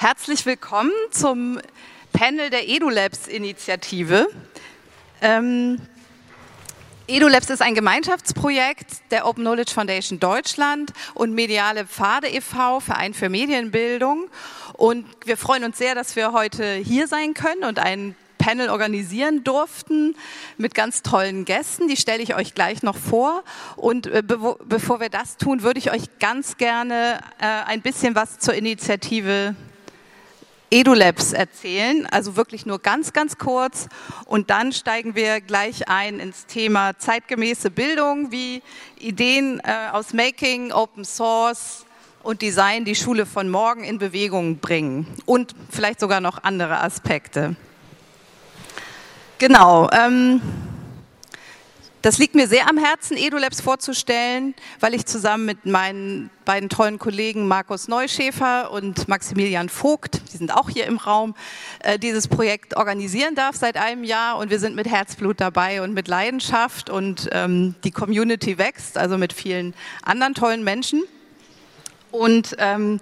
Herzlich willkommen zum Panel der EduLabs-Initiative. Ähm, EduLabs ist ein Gemeinschaftsprojekt der Open Knowledge Foundation Deutschland und Mediale Pfade e.V., Verein für Medienbildung. Und wir freuen uns sehr, dass wir heute hier sein können und ein Panel organisieren durften mit ganz tollen Gästen. Die stelle ich euch gleich noch vor. Und äh, be bevor wir das tun, würde ich euch ganz gerne äh, ein bisschen was zur Initiative EduLabs erzählen, also wirklich nur ganz, ganz kurz. Und dann steigen wir gleich ein ins Thema zeitgemäße Bildung, wie Ideen äh, aus Making, Open Source und Design die Schule von morgen in Bewegung bringen und vielleicht sogar noch andere Aspekte. Genau. Ähm, das liegt mir sehr am Herzen, EduLabs vorzustellen, weil ich zusammen mit meinen beiden tollen Kollegen Markus Neuschäfer und Maximilian Vogt, die sind auch hier im Raum, äh, dieses Projekt organisieren darf seit einem Jahr und wir sind mit Herzblut dabei und mit Leidenschaft und ähm, die Community wächst, also mit vielen anderen tollen Menschen. Und ähm,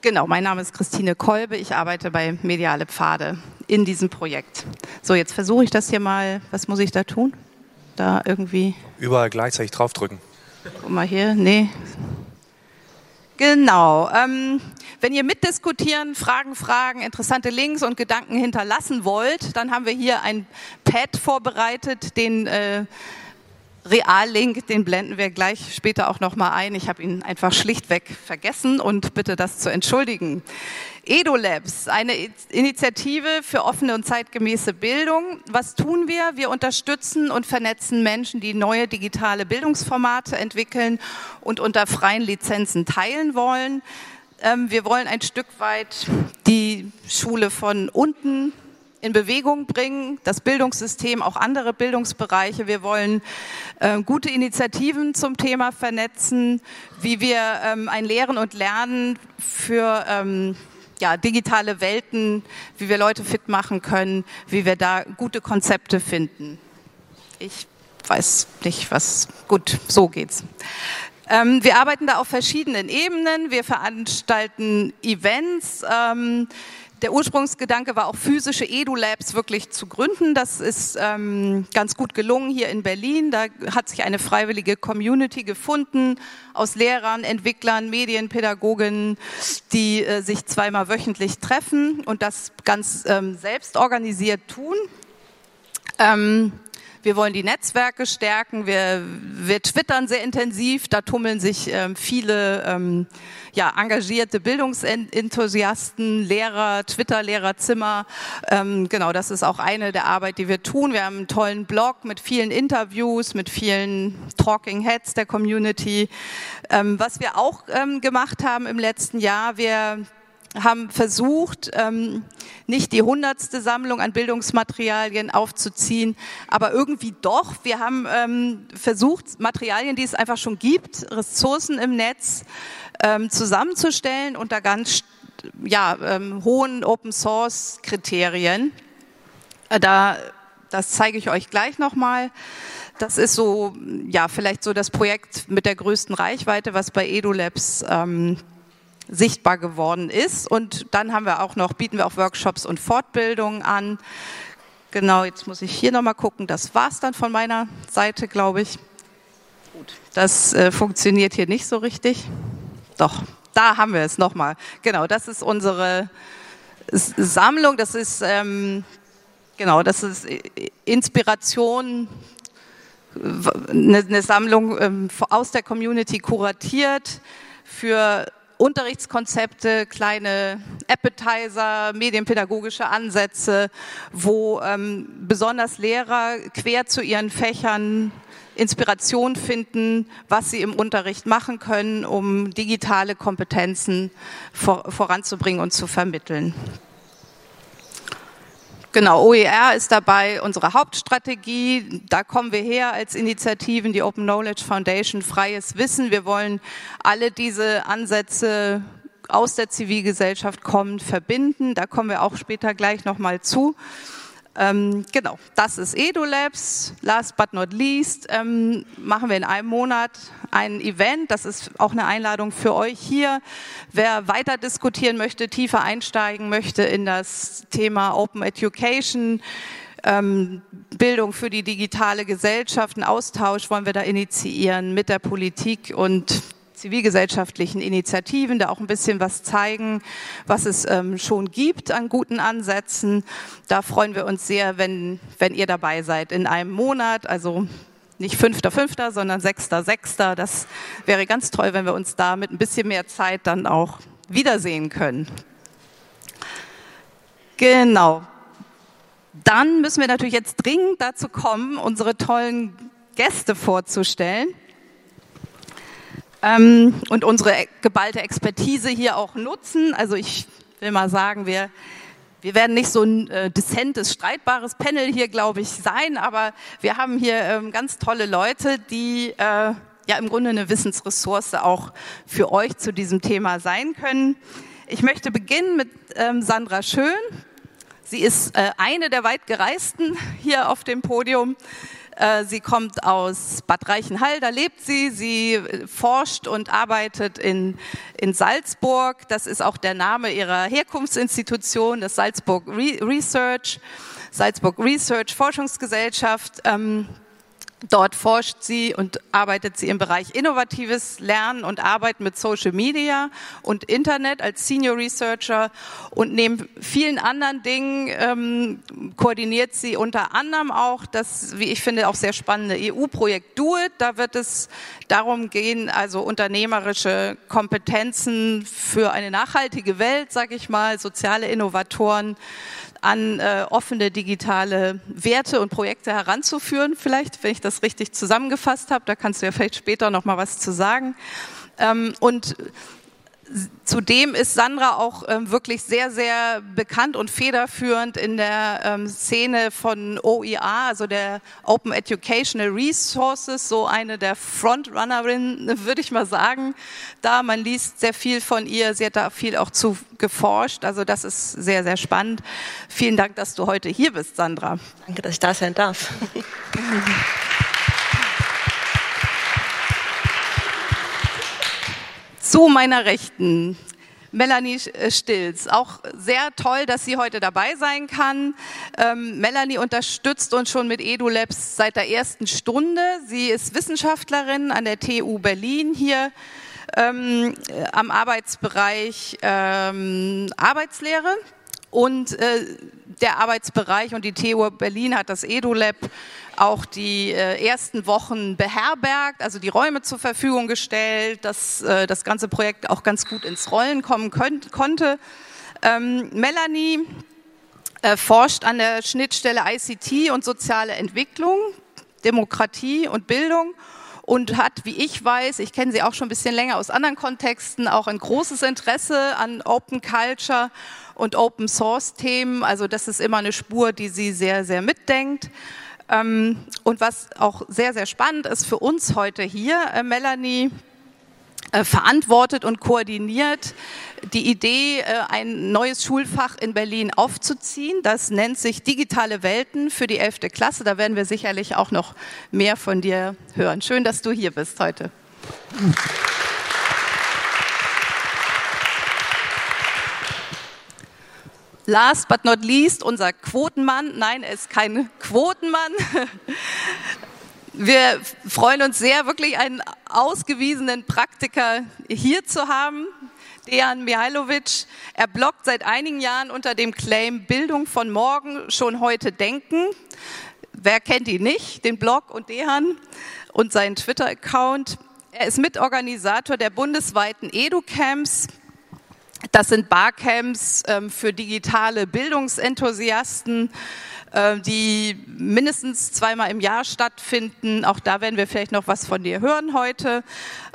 genau, mein Name ist Christine Kolbe, ich arbeite bei Mediale Pfade in diesem Projekt. So, jetzt versuche ich das hier mal. Was muss ich da tun? Da irgendwie. Überall gleichzeitig draufdrücken. Guck mal hier. Nee. Genau. Ähm, wenn ihr mitdiskutieren, Fragen, Fragen, interessante Links und Gedanken hinterlassen wollt, dann haben wir hier ein Pad vorbereitet, den äh, Reallink, den blenden wir gleich später auch nochmal ein. Ich habe ihn einfach schlichtweg vergessen und bitte das zu entschuldigen. EduLabs, eine Initiative für offene und zeitgemäße Bildung. Was tun wir? Wir unterstützen und vernetzen Menschen, die neue digitale Bildungsformate entwickeln und unter freien Lizenzen teilen wollen. Ähm, wir wollen ein Stück weit die Schule von unten in Bewegung bringen, das Bildungssystem, auch andere Bildungsbereiche. Wir wollen äh, gute Initiativen zum Thema vernetzen, wie wir ähm, ein Lehren und Lernen für ähm, ja, digitale Welten, wie wir Leute fit machen können, wie wir da gute Konzepte finden. Ich weiß nicht, was gut, so geht's. Ähm, wir arbeiten da auf verschiedenen Ebenen. Wir veranstalten Events. Ähm, der Ursprungsgedanke war auch physische Edu-Labs wirklich zu gründen. Das ist ähm, ganz gut gelungen hier in Berlin. Da hat sich eine freiwillige Community gefunden aus Lehrern, Entwicklern, Medienpädagogen, die äh, sich zweimal wöchentlich treffen und das ganz ähm, selbst organisiert tun. Ähm, wir wollen die Netzwerke stärken. Wir, wir twittern sehr intensiv. Da tummeln sich ähm, viele ähm, ja, engagierte Bildungsenthusiasten, Lehrer, Twitter-Lehrerzimmer. Ähm, genau, das ist auch eine der Arbeit, die wir tun. Wir haben einen tollen Blog mit vielen Interviews, mit vielen Talking Heads der Community. Ähm, was wir auch ähm, gemacht haben im letzten Jahr, wir haben versucht, ähm, nicht die hundertste Sammlung an Bildungsmaterialien aufzuziehen, aber irgendwie doch. Wir haben ähm, versucht, Materialien, die es einfach schon gibt, Ressourcen im Netz ähm, zusammenzustellen unter ganz ja, ähm, hohen Open Source Kriterien. Äh, da, das zeige ich euch gleich nochmal. Das ist so, ja, vielleicht so das Projekt mit der größten Reichweite, was bei EduLabs ähm, sichtbar geworden ist. Und dann haben wir auch noch, bieten wir auch Workshops und Fortbildungen an. Genau, jetzt muss ich hier nochmal gucken. Das war's dann von meiner Seite, glaube ich. Gut. Das äh, funktioniert hier nicht so richtig. Doch, da haben wir es nochmal. Genau, das ist unsere Sammlung. Das ist, ähm, genau, das ist Inspiration, eine, eine Sammlung ähm, aus der Community kuratiert für Unterrichtskonzepte, kleine Appetizer, medienpädagogische Ansätze, wo ähm, besonders Lehrer quer zu ihren Fächern Inspiration finden, was sie im Unterricht machen können, um digitale Kompetenzen vor, voranzubringen und zu vermitteln. Genau, OER ist dabei unsere Hauptstrategie. Da kommen wir her als Initiativen, die Open Knowledge Foundation, freies Wissen. Wir wollen alle diese Ansätze aus der Zivilgesellschaft kommen, verbinden. Da kommen wir auch später gleich nochmal zu. Ähm, genau, das ist EduLabs. Last but not least ähm, machen wir in einem Monat ein Event. Das ist auch eine Einladung für euch hier. Wer weiter diskutieren möchte, tiefer einsteigen möchte in das Thema Open Education, ähm, Bildung für die digitale Gesellschaft, einen Austausch wollen wir da initiieren mit der Politik und zivilgesellschaftlichen Initiativen, da auch ein bisschen was zeigen, was es ähm, schon gibt an guten Ansätzen. Da freuen wir uns sehr, wenn, wenn ihr dabei seid in einem Monat, also nicht fünfter, fünfter, sondern sechster, sechster. Das wäre ganz toll, wenn wir uns da mit ein bisschen mehr Zeit dann auch wiedersehen können. Genau. Dann müssen wir natürlich jetzt dringend dazu kommen, unsere tollen Gäste vorzustellen ähm, und unsere geballte Expertise hier auch nutzen. Also ich will mal sagen, wir, wir werden nicht so ein äh, dezentes, streitbares Panel hier, glaube ich, sein, aber wir haben hier ähm, ganz tolle Leute, die äh, ja im Grunde eine Wissensressource auch für euch zu diesem Thema sein können. Ich möchte beginnen mit ähm, Sandra Schön. Sie ist äh, eine der weit gereisten hier auf dem Podium. Äh, sie kommt aus Bad Reichenhall, da lebt sie. Sie äh, forscht und arbeitet in, in Salzburg. Das ist auch der Name ihrer Herkunftsinstitution, das Salzburg Research, Salzburg Research Forschungsgesellschaft. Ähm, Dort forscht sie und arbeitet sie im Bereich innovatives Lernen und Arbeit mit Social Media und Internet als Senior Researcher und neben vielen anderen Dingen ähm, koordiniert sie unter anderem auch das, wie ich finde, auch sehr spannende EU-Projekt Do It. Da wird es darum gehen, also unternehmerische Kompetenzen für eine nachhaltige Welt, sage ich mal, soziale Innovatoren an äh, offene digitale Werte und Projekte heranzuführen. Vielleicht, wenn ich das richtig zusammengefasst habe, da kannst du ja vielleicht später noch mal was zu sagen. Ähm, und Zudem ist Sandra auch ähm, wirklich sehr, sehr bekannt und federführend in der ähm, Szene von OER, also der Open Educational Resources, so eine der Frontrunnerinnen, würde ich mal sagen. Da man liest sehr viel von ihr, sie hat da viel auch zu geforscht. Also das ist sehr, sehr spannend. Vielen Dank, dass du heute hier bist, Sandra. Danke, dass ich da sein darf. Zu meiner Rechten. Melanie äh, Stilz. Auch sehr toll, dass sie heute dabei sein kann. Ähm, Melanie unterstützt uns schon mit EduLabs seit der ersten Stunde. Sie ist Wissenschaftlerin an der TU Berlin hier ähm, am Arbeitsbereich ähm, Arbeitslehre. Und äh, der Arbeitsbereich und die TU Berlin hat das EduLab auch die äh, ersten Wochen beherbergt, also die Räume zur Verfügung gestellt, dass äh, das ganze Projekt auch ganz gut ins Rollen kommen könnt, konnte. Ähm, Melanie äh, forscht an der Schnittstelle ICT und soziale Entwicklung, Demokratie und Bildung und hat, wie ich weiß, ich kenne sie auch schon ein bisschen länger aus anderen Kontexten, auch ein großes Interesse an Open Culture und Open Source Themen. Also das ist immer eine Spur, die sie sehr, sehr mitdenkt. Ähm, und was auch sehr, sehr spannend ist für uns heute hier, äh, Melanie äh, verantwortet und koordiniert die Idee, äh, ein neues Schulfach in Berlin aufzuziehen. Das nennt sich Digitale Welten für die 11. Klasse. Da werden wir sicherlich auch noch mehr von dir hören. Schön, dass du hier bist heute. Last but not least, unser Quotenmann. Nein, er ist kein Quotenmann. Wir freuen uns sehr, wirklich einen ausgewiesenen Praktiker hier zu haben. Dejan Mihailovic. Er bloggt seit einigen Jahren unter dem Claim Bildung von morgen, schon heute denken. Wer kennt ihn nicht, den Blog und Dejan und seinen Twitter-Account. Er ist Mitorganisator der bundesweiten Edu-Camps. Das sind Barcamps ähm, für digitale Bildungsenthusiasten, die mindestens zweimal im Jahr stattfinden. Auch da werden wir vielleicht noch was von dir hören heute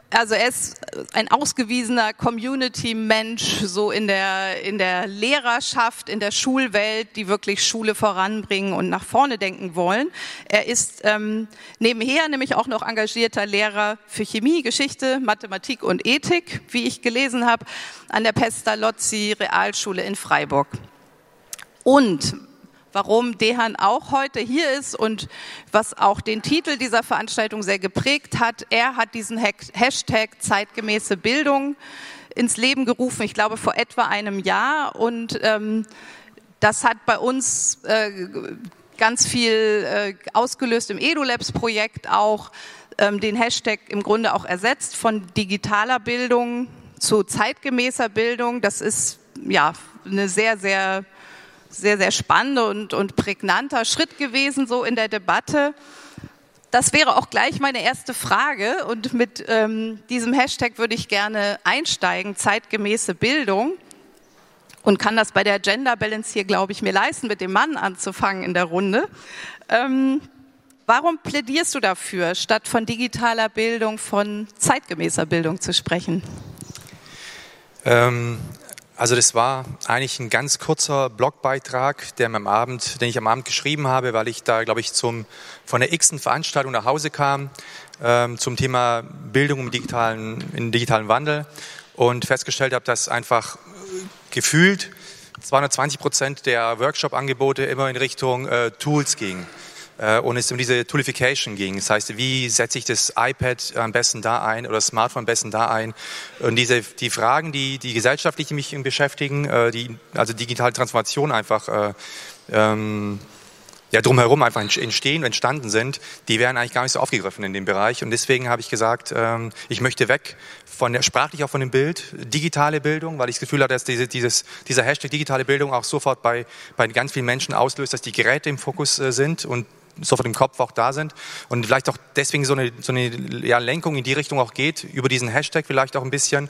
also er ist ein ausgewiesener Community-Mensch, so in der, in der Lehrerschaft, in der Schulwelt, die wirklich Schule voranbringen und nach vorne denken wollen. Er ist ähm, nebenher nämlich auch noch engagierter Lehrer für Chemie, Geschichte, Mathematik und Ethik, wie ich gelesen habe, an der Pestalozzi Realschule in Freiburg. Und warum Dehan auch heute hier ist und was auch den Titel dieser Veranstaltung sehr geprägt hat. Er hat diesen Hashtag zeitgemäße Bildung ins Leben gerufen, ich glaube vor etwa einem Jahr. Und ähm, das hat bei uns äh, ganz viel äh, ausgelöst im EduLabs-Projekt auch, ähm, den Hashtag im Grunde auch ersetzt von digitaler Bildung zu zeitgemäßer Bildung. Das ist ja eine sehr, sehr, sehr, sehr spannende und, und prägnanter Schritt gewesen so in der Debatte. Das wäre auch gleich meine erste Frage und mit ähm, diesem Hashtag würde ich gerne einsteigen, zeitgemäße Bildung und kann das bei der Gender Balance hier, glaube ich, mir leisten, mit dem Mann anzufangen in der Runde. Ähm, warum plädierst du dafür, statt von digitaler Bildung von zeitgemäßer Bildung zu sprechen? Ähm, also das war eigentlich ein ganz kurzer Blogbeitrag, der am Abend, den ich am Abend geschrieben habe, weil ich da, glaube ich, zum, von der x Veranstaltung nach Hause kam ähm, zum Thema Bildung im digitalen, im digitalen Wandel und festgestellt habe, dass einfach gefühlt 220 Prozent der Workshop-Angebote immer in Richtung äh, Tools gingen. Äh, und es um diese Toolification ging. Das heißt, wie setze ich das iPad am besten da ein oder das Smartphone am besten da ein? Und diese, die Fragen, die, die gesellschaftlich mich beschäftigen, äh, die, also digitale Transformation einfach, äh, ähm, ja, drumherum einfach entstehen, entstanden sind, die werden eigentlich gar nicht so aufgegriffen in dem Bereich. Und deswegen habe ich gesagt, ähm, ich möchte weg von der, sprachlich auch von dem Bild, digitale Bildung, weil ich das Gefühl hatte, dass diese, dieses, dieser Hashtag digitale Bildung auch sofort bei, bei ganz vielen Menschen auslöst, dass die Geräte im Fokus äh, sind und sofort im Kopf auch da sind und vielleicht auch deswegen so eine, so eine ja, Lenkung in die Richtung auch geht, über diesen Hashtag vielleicht auch ein bisschen.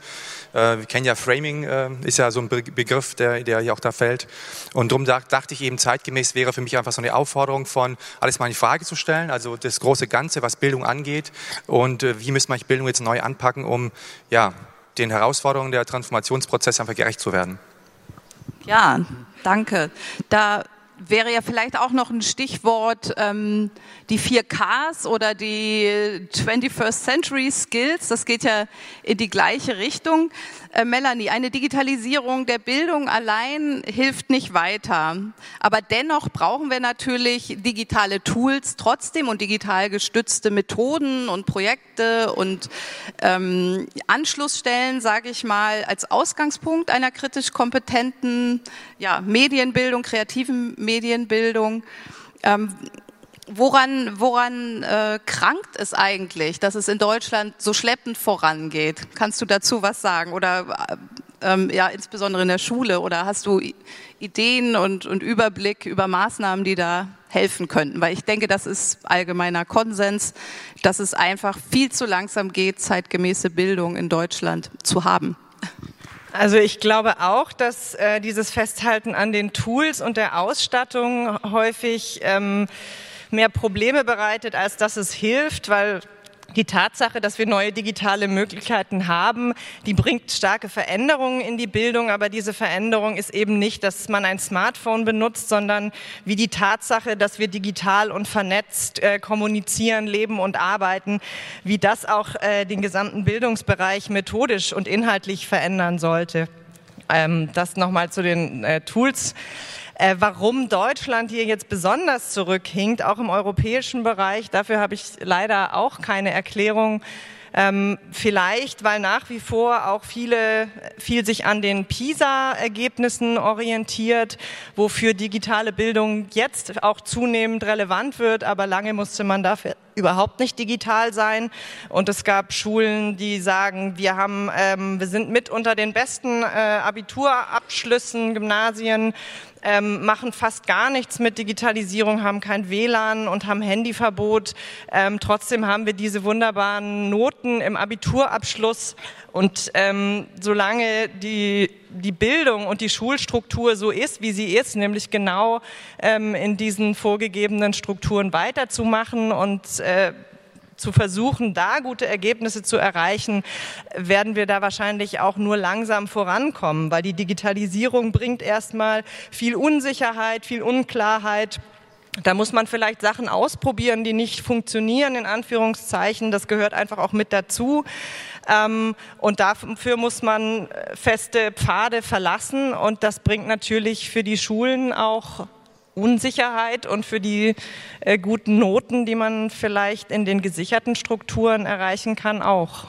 Äh, wir kennen ja Framing, äh, ist ja so ein Be Begriff, der, der hier auch da fällt. Und darum dachte ich eben, zeitgemäß wäre für mich einfach so eine Aufforderung von, alles mal in Frage zu stellen, also das große Ganze, was Bildung angeht und äh, wie müssen wir Bildung jetzt neu anpacken, um ja, den Herausforderungen der Transformationsprozesse einfach gerecht zu werden. Ja, danke. Da wäre ja vielleicht auch noch ein Stichwort ähm, die 4Ks oder die 21st Century Skills. Das geht ja in die gleiche Richtung. Äh, Melanie, eine Digitalisierung der Bildung allein hilft nicht weiter. Aber dennoch brauchen wir natürlich digitale Tools trotzdem und digital gestützte Methoden und Projekte und ähm, Anschlussstellen, sage ich mal, als Ausgangspunkt einer kritisch kompetenten ja, Medienbildung, kreativen Medienbildung. Ähm, Woran, woran äh, krankt es eigentlich, dass es in Deutschland so schleppend vorangeht? Kannst du dazu was sagen? Oder äh, ähm, ja, insbesondere in der Schule? Oder hast du Ideen und, und Überblick über Maßnahmen, die da helfen könnten? Weil ich denke, das ist allgemeiner Konsens, dass es einfach viel zu langsam geht, zeitgemäße Bildung in Deutschland zu haben. Also ich glaube auch, dass äh, dieses Festhalten an den Tools und der Ausstattung häufig ähm, mehr Probleme bereitet, als dass es hilft, weil die Tatsache, dass wir neue digitale Möglichkeiten haben, die bringt starke Veränderungen in die Bildung, aber diese Veränderung ist eben nicht, dass man ein Smartphone benutzt, sondern wie die Tatsache, dass wir digital und vernetzt äh, kommunizieren, leben und arbeiten, wie das auch äh, den gesamten Bildungsbereich methodisch und inhaltlich verändern sollte. Ähm, das nochmal zu den äh, Tools. Äh, warum Deutschland hier jetzt besonders zurückhinkt, auch im europäischen Bereich, dafür habe ich leider auch keine Erklärung. Ähm, vielleicht, weil nach wie vor auch viele, viel sich an den PISA-Ergebnissen orientiert, wofür digitale Bildung jetzt auch zunehmend relevant wird, aber lange musste man dafür überhaupt nicht digital sein. Und es gab Schulen, die sagen, wir haben, ähm, wir sind mit unter den besten äh, Abiturabschlüssen, Gymnasien ähm, machen fast gar nichts mit Digitalisierung, haben kein WLAN und haben Handyverbot. Ähm, trotzdem haben wir diese wunderbaren Noten im Abiturabschluss. Und ähm, solange die, die Bildung und die Schulstruktur so ist, wie sie ist, nämlich genau ähm, in diesen vorgegebenen Strukturen weiterzumachen und äh, zu versuchen, da gute Ergebnisse zu erreichen, werden wir da wahrscheinlich auch nur langsam vorankommen, weil die Digitalisierung bringt erstmal viel Unsicherheit, viel Unklarheit. Da muss man vielleicht Sachen ausprobieren, die nicht funktionieren, in Anführungszeichen. Das gehört einfach auch mit dazu. Ähm, und dafür muss man feste Pfade verlassen. Und das bringt natürlich für die Schulen auch Unsicherheit und für die äh, guten Noten, die man vielleicht in den gesicherten Strukturen erreichen kann, auch.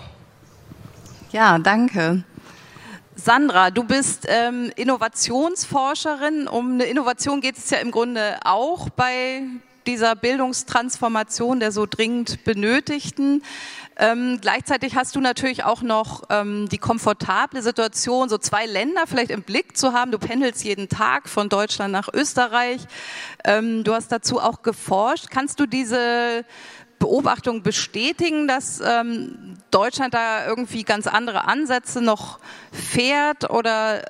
Ja, danke. Sandra, du bist ähm, Innovationsforscherin. Um eine Innovation geht es ja im Grunde auch bei dieser Bildungstransformation der so dringend benötigten. Ähm, gleichzeitig hast du natürlich auch noch ähm, die komfortable Situation, so zwei Länder vielleicht im Blick zu haben. Du pendelst jeden Tag von Deutschland nach Österreich. Ähm, du hast dazu auch geforscht. Kannst du diese Beobachtung bestätigen, dass ähm, Deutschland da irgendwie ganz andere Ansätze noch fährt? Oder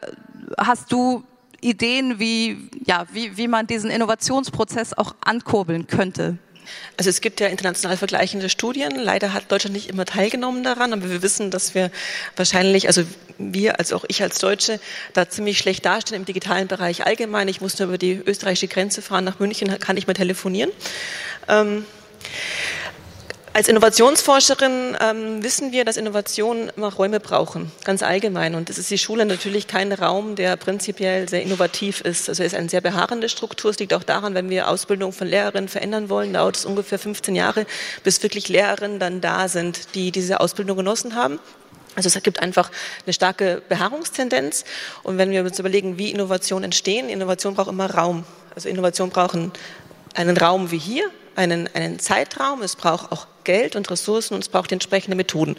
hast du Ideen, wie, ja, wie, wie man diesen Innovationsprozess auch ankurbeln könnte? Also es gibt ja international vergleichende Studien. Leider hat Deutschland nicht immer teilgenommen daran, aber wir wissen, dass wir wahrscheinlich, also wir, also auch ich als Deutsche, da ziemlich schlecht dastehen im digitalen Bereich allgemein. Ich muss nur über die österreichische Grenze fahren, nach München kann ich mal telefonieren. Ähm, als Innovationsforscherin ähm, wissen wir, dass Innovationen immer Räume brauchen, ganz allgemein. Und es ist die Schule natürlich kein Raum, der prinzipiell sehr innovativ ist. Also es ist eine sehr beharrende Struktur. Es liegt auch daran, wenn wir Ausbildung von Lehrerinnen verändern wollen, dauert es ungefähr 15 Jahre, bis wirklich Lehrerinnen dann da sind, die diese Ausbildung genossen haben. Also es gibt einfach eine starke Beharrungstendenz. Und wenn wir uns überlegen, wie Innovationen entstehen, Innovation braucht immer Raum. Also Innovation braucht einen Raum wie hier, einen, einen Zeitraum, es braucht auch Geld und Ressourcen und es braucht entsprechende Methoden.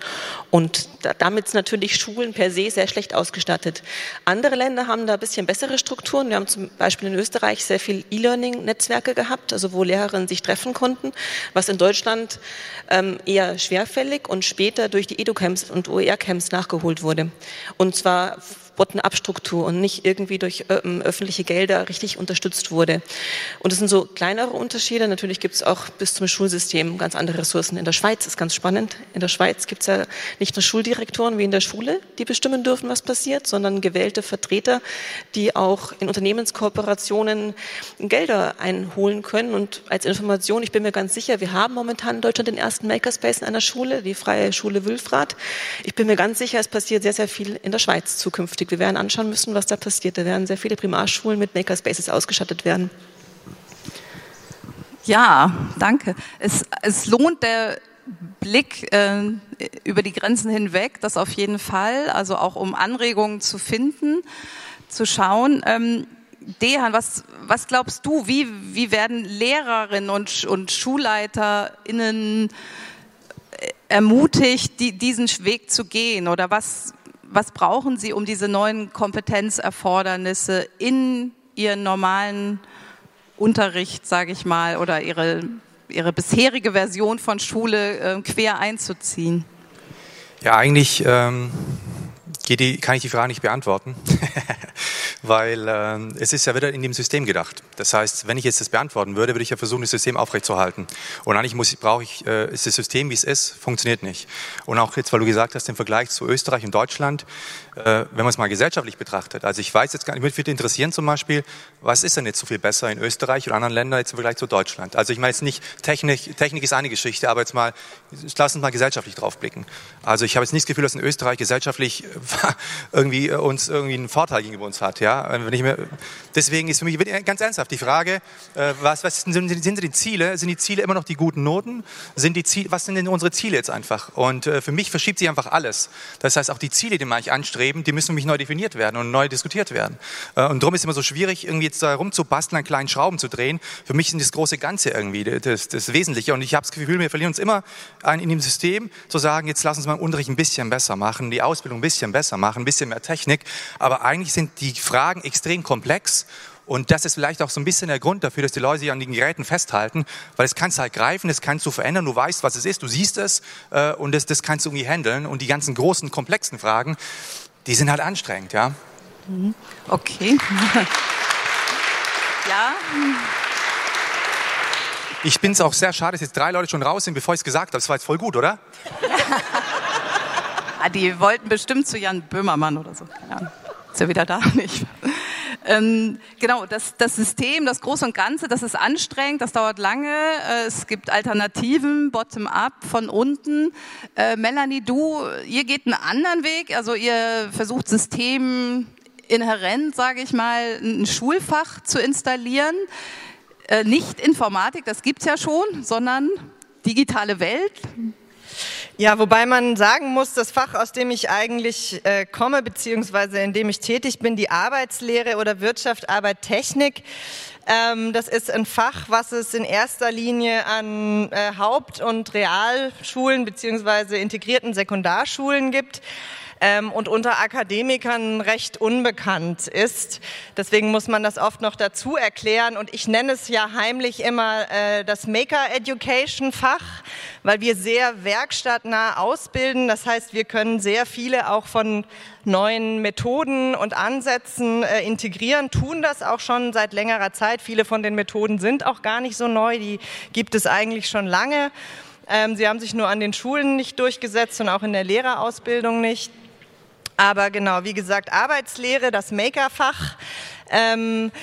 Und da, damit sind natürlich Schulen per se sehr schlecht ausgestattet. Andere Länder haben da ein bisschen bessere Strukturen. Wir haben zum Beispiel in Österreich sehr viel E-Learning-Netzwerke gehabt, also wo Lehrerinnen sich treffen konnten, was in Deutschland ähm, eher schwerfällig und später durch die Edu-Camps und OER-Camps nachgeholt wurde. Und zwar Bottom-up-Struktur und nicht irgendwie durch ähm, öffentliche Gelder richtig unterstützt wurde. Und es sind so kleinere Unterschiede. Natürlich gibt es auch bis zum Schulsystem ganz andere Ressourcen. In der Schweiz ist ganz spannend. In der Schweiz gibt es ja nicht nur Schuldirektoren wie in der Schule, die bestimmen dürfen, was passiert, sondern gewählte Vertreter, die auch in Unternehmenskooperationen Gelder einholen können. Und als Information, ich bin mir ganz sicher, wir haben momentan in Deutschland den ersten Makerspace in einer Schule, die Freie Schule Wülfrath. Ich bin mir ganz sicher, es passiert sehr, sehr viel in der Schweiz zukünftig. Wir werden anschauen müssen, was da passiert. Da werden sehr viele Primarschulen mit Makerspaces ausgestattet werden. Ja, danke. Es, es lohnt der Blick äh, über die Grenzen hinweg, das auf jeden Fall, also auch um Anregungen zu finden, zu schauen. Ähm, Dehan, was, was glaubst du, wie, wie werden Lehrerinnen und, und SchulleiterInnen äh, ermutigt, die, diesen Weg zu gehen? Oder was, was brauchen Sie, um diese neuen Kompetenzerfordernisse in Ihren normalen Unterricht, sage ich mal, oder Ihre, Ihre bisherige Version von Schule äh, quer einzuziehen? Ja, eigentlich ähm, die, kann ich die Frage nicht beantworten. weil äh, es ist ja wieder in dem System gedacht. Das heißt, wenn ich jetzt das beantworten würde, würde ich ja versuchen, das System aufrechtzuerhalten. Und eigentlich muss, brauche ich, äh, ist das System, wie es ist, funktioniert nicht. Und auch jetzt, weil du gesagt hast, im Vergleich zu Österreich und Deutschland, äh, wenn man es mal gesellschaftlich betrachtet. Also ich weiß jetzt gar nicht, mich würde interessieren zum Beispiel, was ist denn jetzt so viel besser in Österreich und anderen Ländern jetzt im Vergleich zu Deutschland? Also ich meine jetzt nicht, Technik, Technik ist eine Geschichte, aber jetzt mal, lass uns mal gesellschaftlich draufblicken. Also ich habe jetzt nicht das Gefühl, dass in Österreich gesellschaftlich irgendwie uns irgendwie einen Vorteil gegenüber uns hat. Ja? Wenn ich mir, deswegen ist für mich ganz ernsthaft die Frage, äh, was, was sind, sind die Ziele? Sind die Ziele immer noch die guten Noten? Sind die Ziele, was sind denn unsere Ziele jetzt einfach? Und äh, für mich verschiebt sich einfach alles. Das heißt, auch die Ziele, die man anstreben, die müssen für mich neu definiert werden und neu diskutiert werden. Äh, und darum ist es immer so schwierig, irgendwie jetzt da rumzubasteln, an kleinen Schrauben zu drehen. Für mich sind das große Ganze irgendwie das, das Wesentliche. Und ich habe das Gefühl, wir verlieren uns immer in dem System, zu sagen, jetzt lass uns mal den Unterricht ein bisschen besser machen, die Ausbildung ein bisschen besser machen, ein bisschen mehr Technik. Aber eigentlich sind die Fragen extrem komplex und das ist vielleicht auch so ein bisschen der Grund dafür, dass die Leute sich an den Geräten festhalten, weil es kannst du halt greifen, das kannst du verändern, du weißt, was es ist, du siehst es äh, und das, das kannst du irgendwie handeln. Und die ganzen großen, komplexen Fragen, die sind halt anstrengend, ja. Mhm. Okay. ja. Ich bin es auch sehr schade, dass jetzt drei Leute schon raus sind, bevor ich es gesagt habe. Das war jetzt voll gut, oder? ah, die wollten bestimmt zu Jan Böhmermann oder so. Ja. Ist ja wieder da, nicht? Ähm, genau, das, das System, das Große und Ganze, das ist anstrengend, das dauert lange. Äh, es gibt Alternativen, bottom-up, von unten. Äh, Melanie, du, ihr geht einen anderen Weg, also ihr versucht System inhärent, sage ich mal, ein Schulfach zu installieren. Äh, nicht Informatik, das gibt es ja schon, sondern digitale Welt. Ja, wobei man sagen muss, das Fach, aus dem ich eigentlich äh, komme, beziehungsweise in dem ich tätig bin, die Arbeitslehre oder Wirtschaft, Arbeit, Technik, ähm, das ist ein Fach, was es in erster Linie an äh, Haupt- und Realschulen beziehungsweise integrierten Sekundarschulen gibt ähm, und unter Akademikern recht unbekannt ist. Deswegen muss man das oft noch dazu erklären und ich nenne es ja heimlich immer äh, das Maker Education Fach, weil wir sehr werkstattnah ausbilden. Das heißt, wir können sehr viele auch von neuen Methoden und Ansätzen äh, integrieren, tun das auch schon seit längerer Zeit. Viele von den Methoden sind auch gar nicht so neu, die gibt es eigentlich schon lange. Ähm, sie haben sich nur an den Schulen nicht durchgesetzt und auch in der Lehrerausbildung nicht. Aber genau, wie gesagt, Arbeitslehre, das Makerfach, ähm,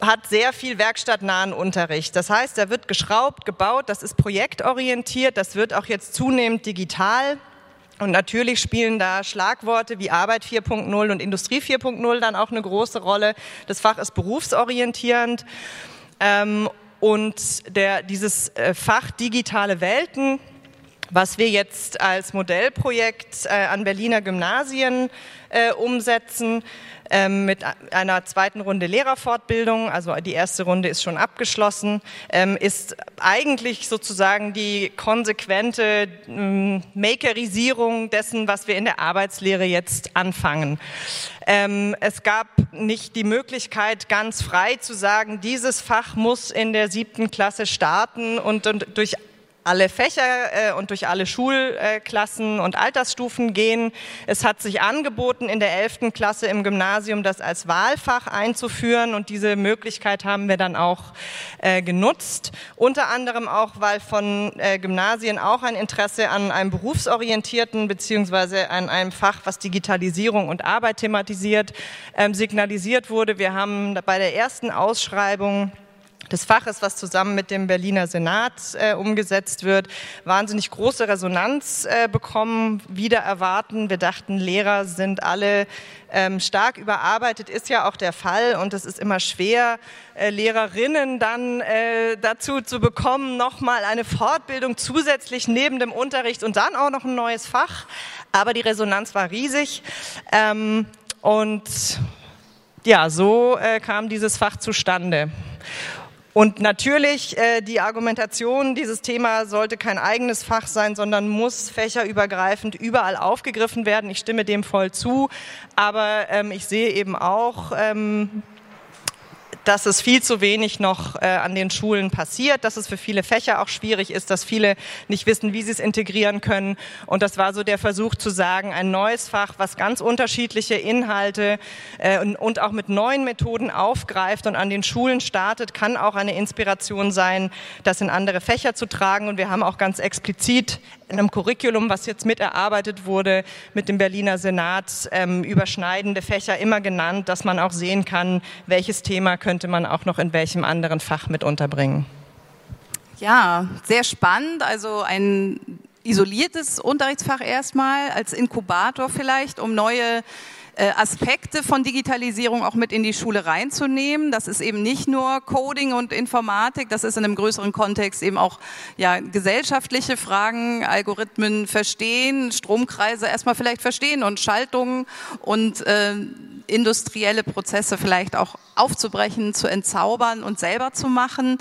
hat sehr viel werkstattnahen Unterricht. Das heißt, da wird geschraubt, gebaut, das ist projektorientiert, das wird auch jetzt zunehmend digital. Und natürlich spielen da Schlagworte wie Arbeit 4.0 und Industrie 4.0 dann auch eine große Rolle. Das Fach ist berufsorientierend. Ähm, und der, dieses äh, Fach digitale Welten was wir jetzt als Modellprojekt äh, an Berliner Gymnasien äh, umsetzen, ähm, mit einer zweiten Runde Lehrerfortbildung, also die erste Runde ist schon abgeschlossen, ähm, ist eigentlich sozusagen die konsequente ähm, Makerisierung dessen, was wir in der Arbeitslehre jetzt anfangen. Ähm, es gab nicht die Möglichkeit, ganz frei zu sagen, dieses Fach muss in der siebten Klasse starten und, und durch alle Fächer äh, und durch alle Schulklassen und Altersstufen gehen. Es hat sich angeboten, in der 11. Klasse im Gymnasium das als Wahlfach einzuführen und diese Möglichkeit haben wir dann auch äh, genutzt. Unter anderem auch, weil von äh, Gymnasien auch ein Interesse an einem berufsorientierten beziehungsweise an einem Fach, was Digitalisierung und Arbeit thematisiert, ähm, signalisiert wurde. Wir haben bei der ersten Ausschreibung des Faches, was zusammen mit dem Berliner Senat äh, umgesetzt wird, wahnsinnig große Resonanz äh, bekommen, wieder erwarten. Wir dachten, Lehrer sind alle ähm, stark überarbeitet, ist ja auch der Fall und es ist immer schwer, äh, Lehrerinnen dann äh, dazu zu bekommen, nochmal eine Fortbildung zusätzlich neben dem Unterricht und dann auch noch ein neues Fach. Aber die Resonanz war riesig ähm, und ja, so äh, kam dieses Fach zustande. Und natürlich äh, die Argumentation, dieses Thema sollte kein eigenes Fach sein, sondern muss fächerübergreifend überall aufgegriffen werden. Ich stimme dem voll zu, aber ähm, ich sehe eben auch, ähm, dass es viel zu wenig noch äh, an den Schulen passiert, dass es für viele Fächer auch schwierig ist, dass viele nicht wissen, wie sie es integrieren können. Und das war so der Versuch zu sagen, ein neues Fach, was ganz unterschiedliche Inhalte äh, und, und auch mit neuen Methoden aufgreift und an den Schulen startet, kann auch eine Inspiration sein, das in andere Fächer zu tragen. Und wir haben auch ganz explizit in einem Curriculum, was jetzt miterarbeitet wurde, mit dem Berliner Senat ähm, überschneidende Fächer immer genannt, dass man auch sehen kann, welches Thema könnte man auch noch in welchem anderen Fach mit unterbringen. Ja, sehr spannend. Also ein isoliertes Unterrichtsfach erstmal als Inkubator vielleicht, um neue Aspekte von Digitalisierung auch mit in die Schule reinzunehmen. Das ist eben nicht nur Coding und Informatik, das ist in einem größeren Kontext eben auch ja, gesellschaftliche Fragen, Algorithmen verstehen, Stromkreise erstmal vielleicht verstehen und Schaltungen und äh, industrielle Prozesse vielleicht auch aufzubrechen, zu entzaubern und selber zu machen.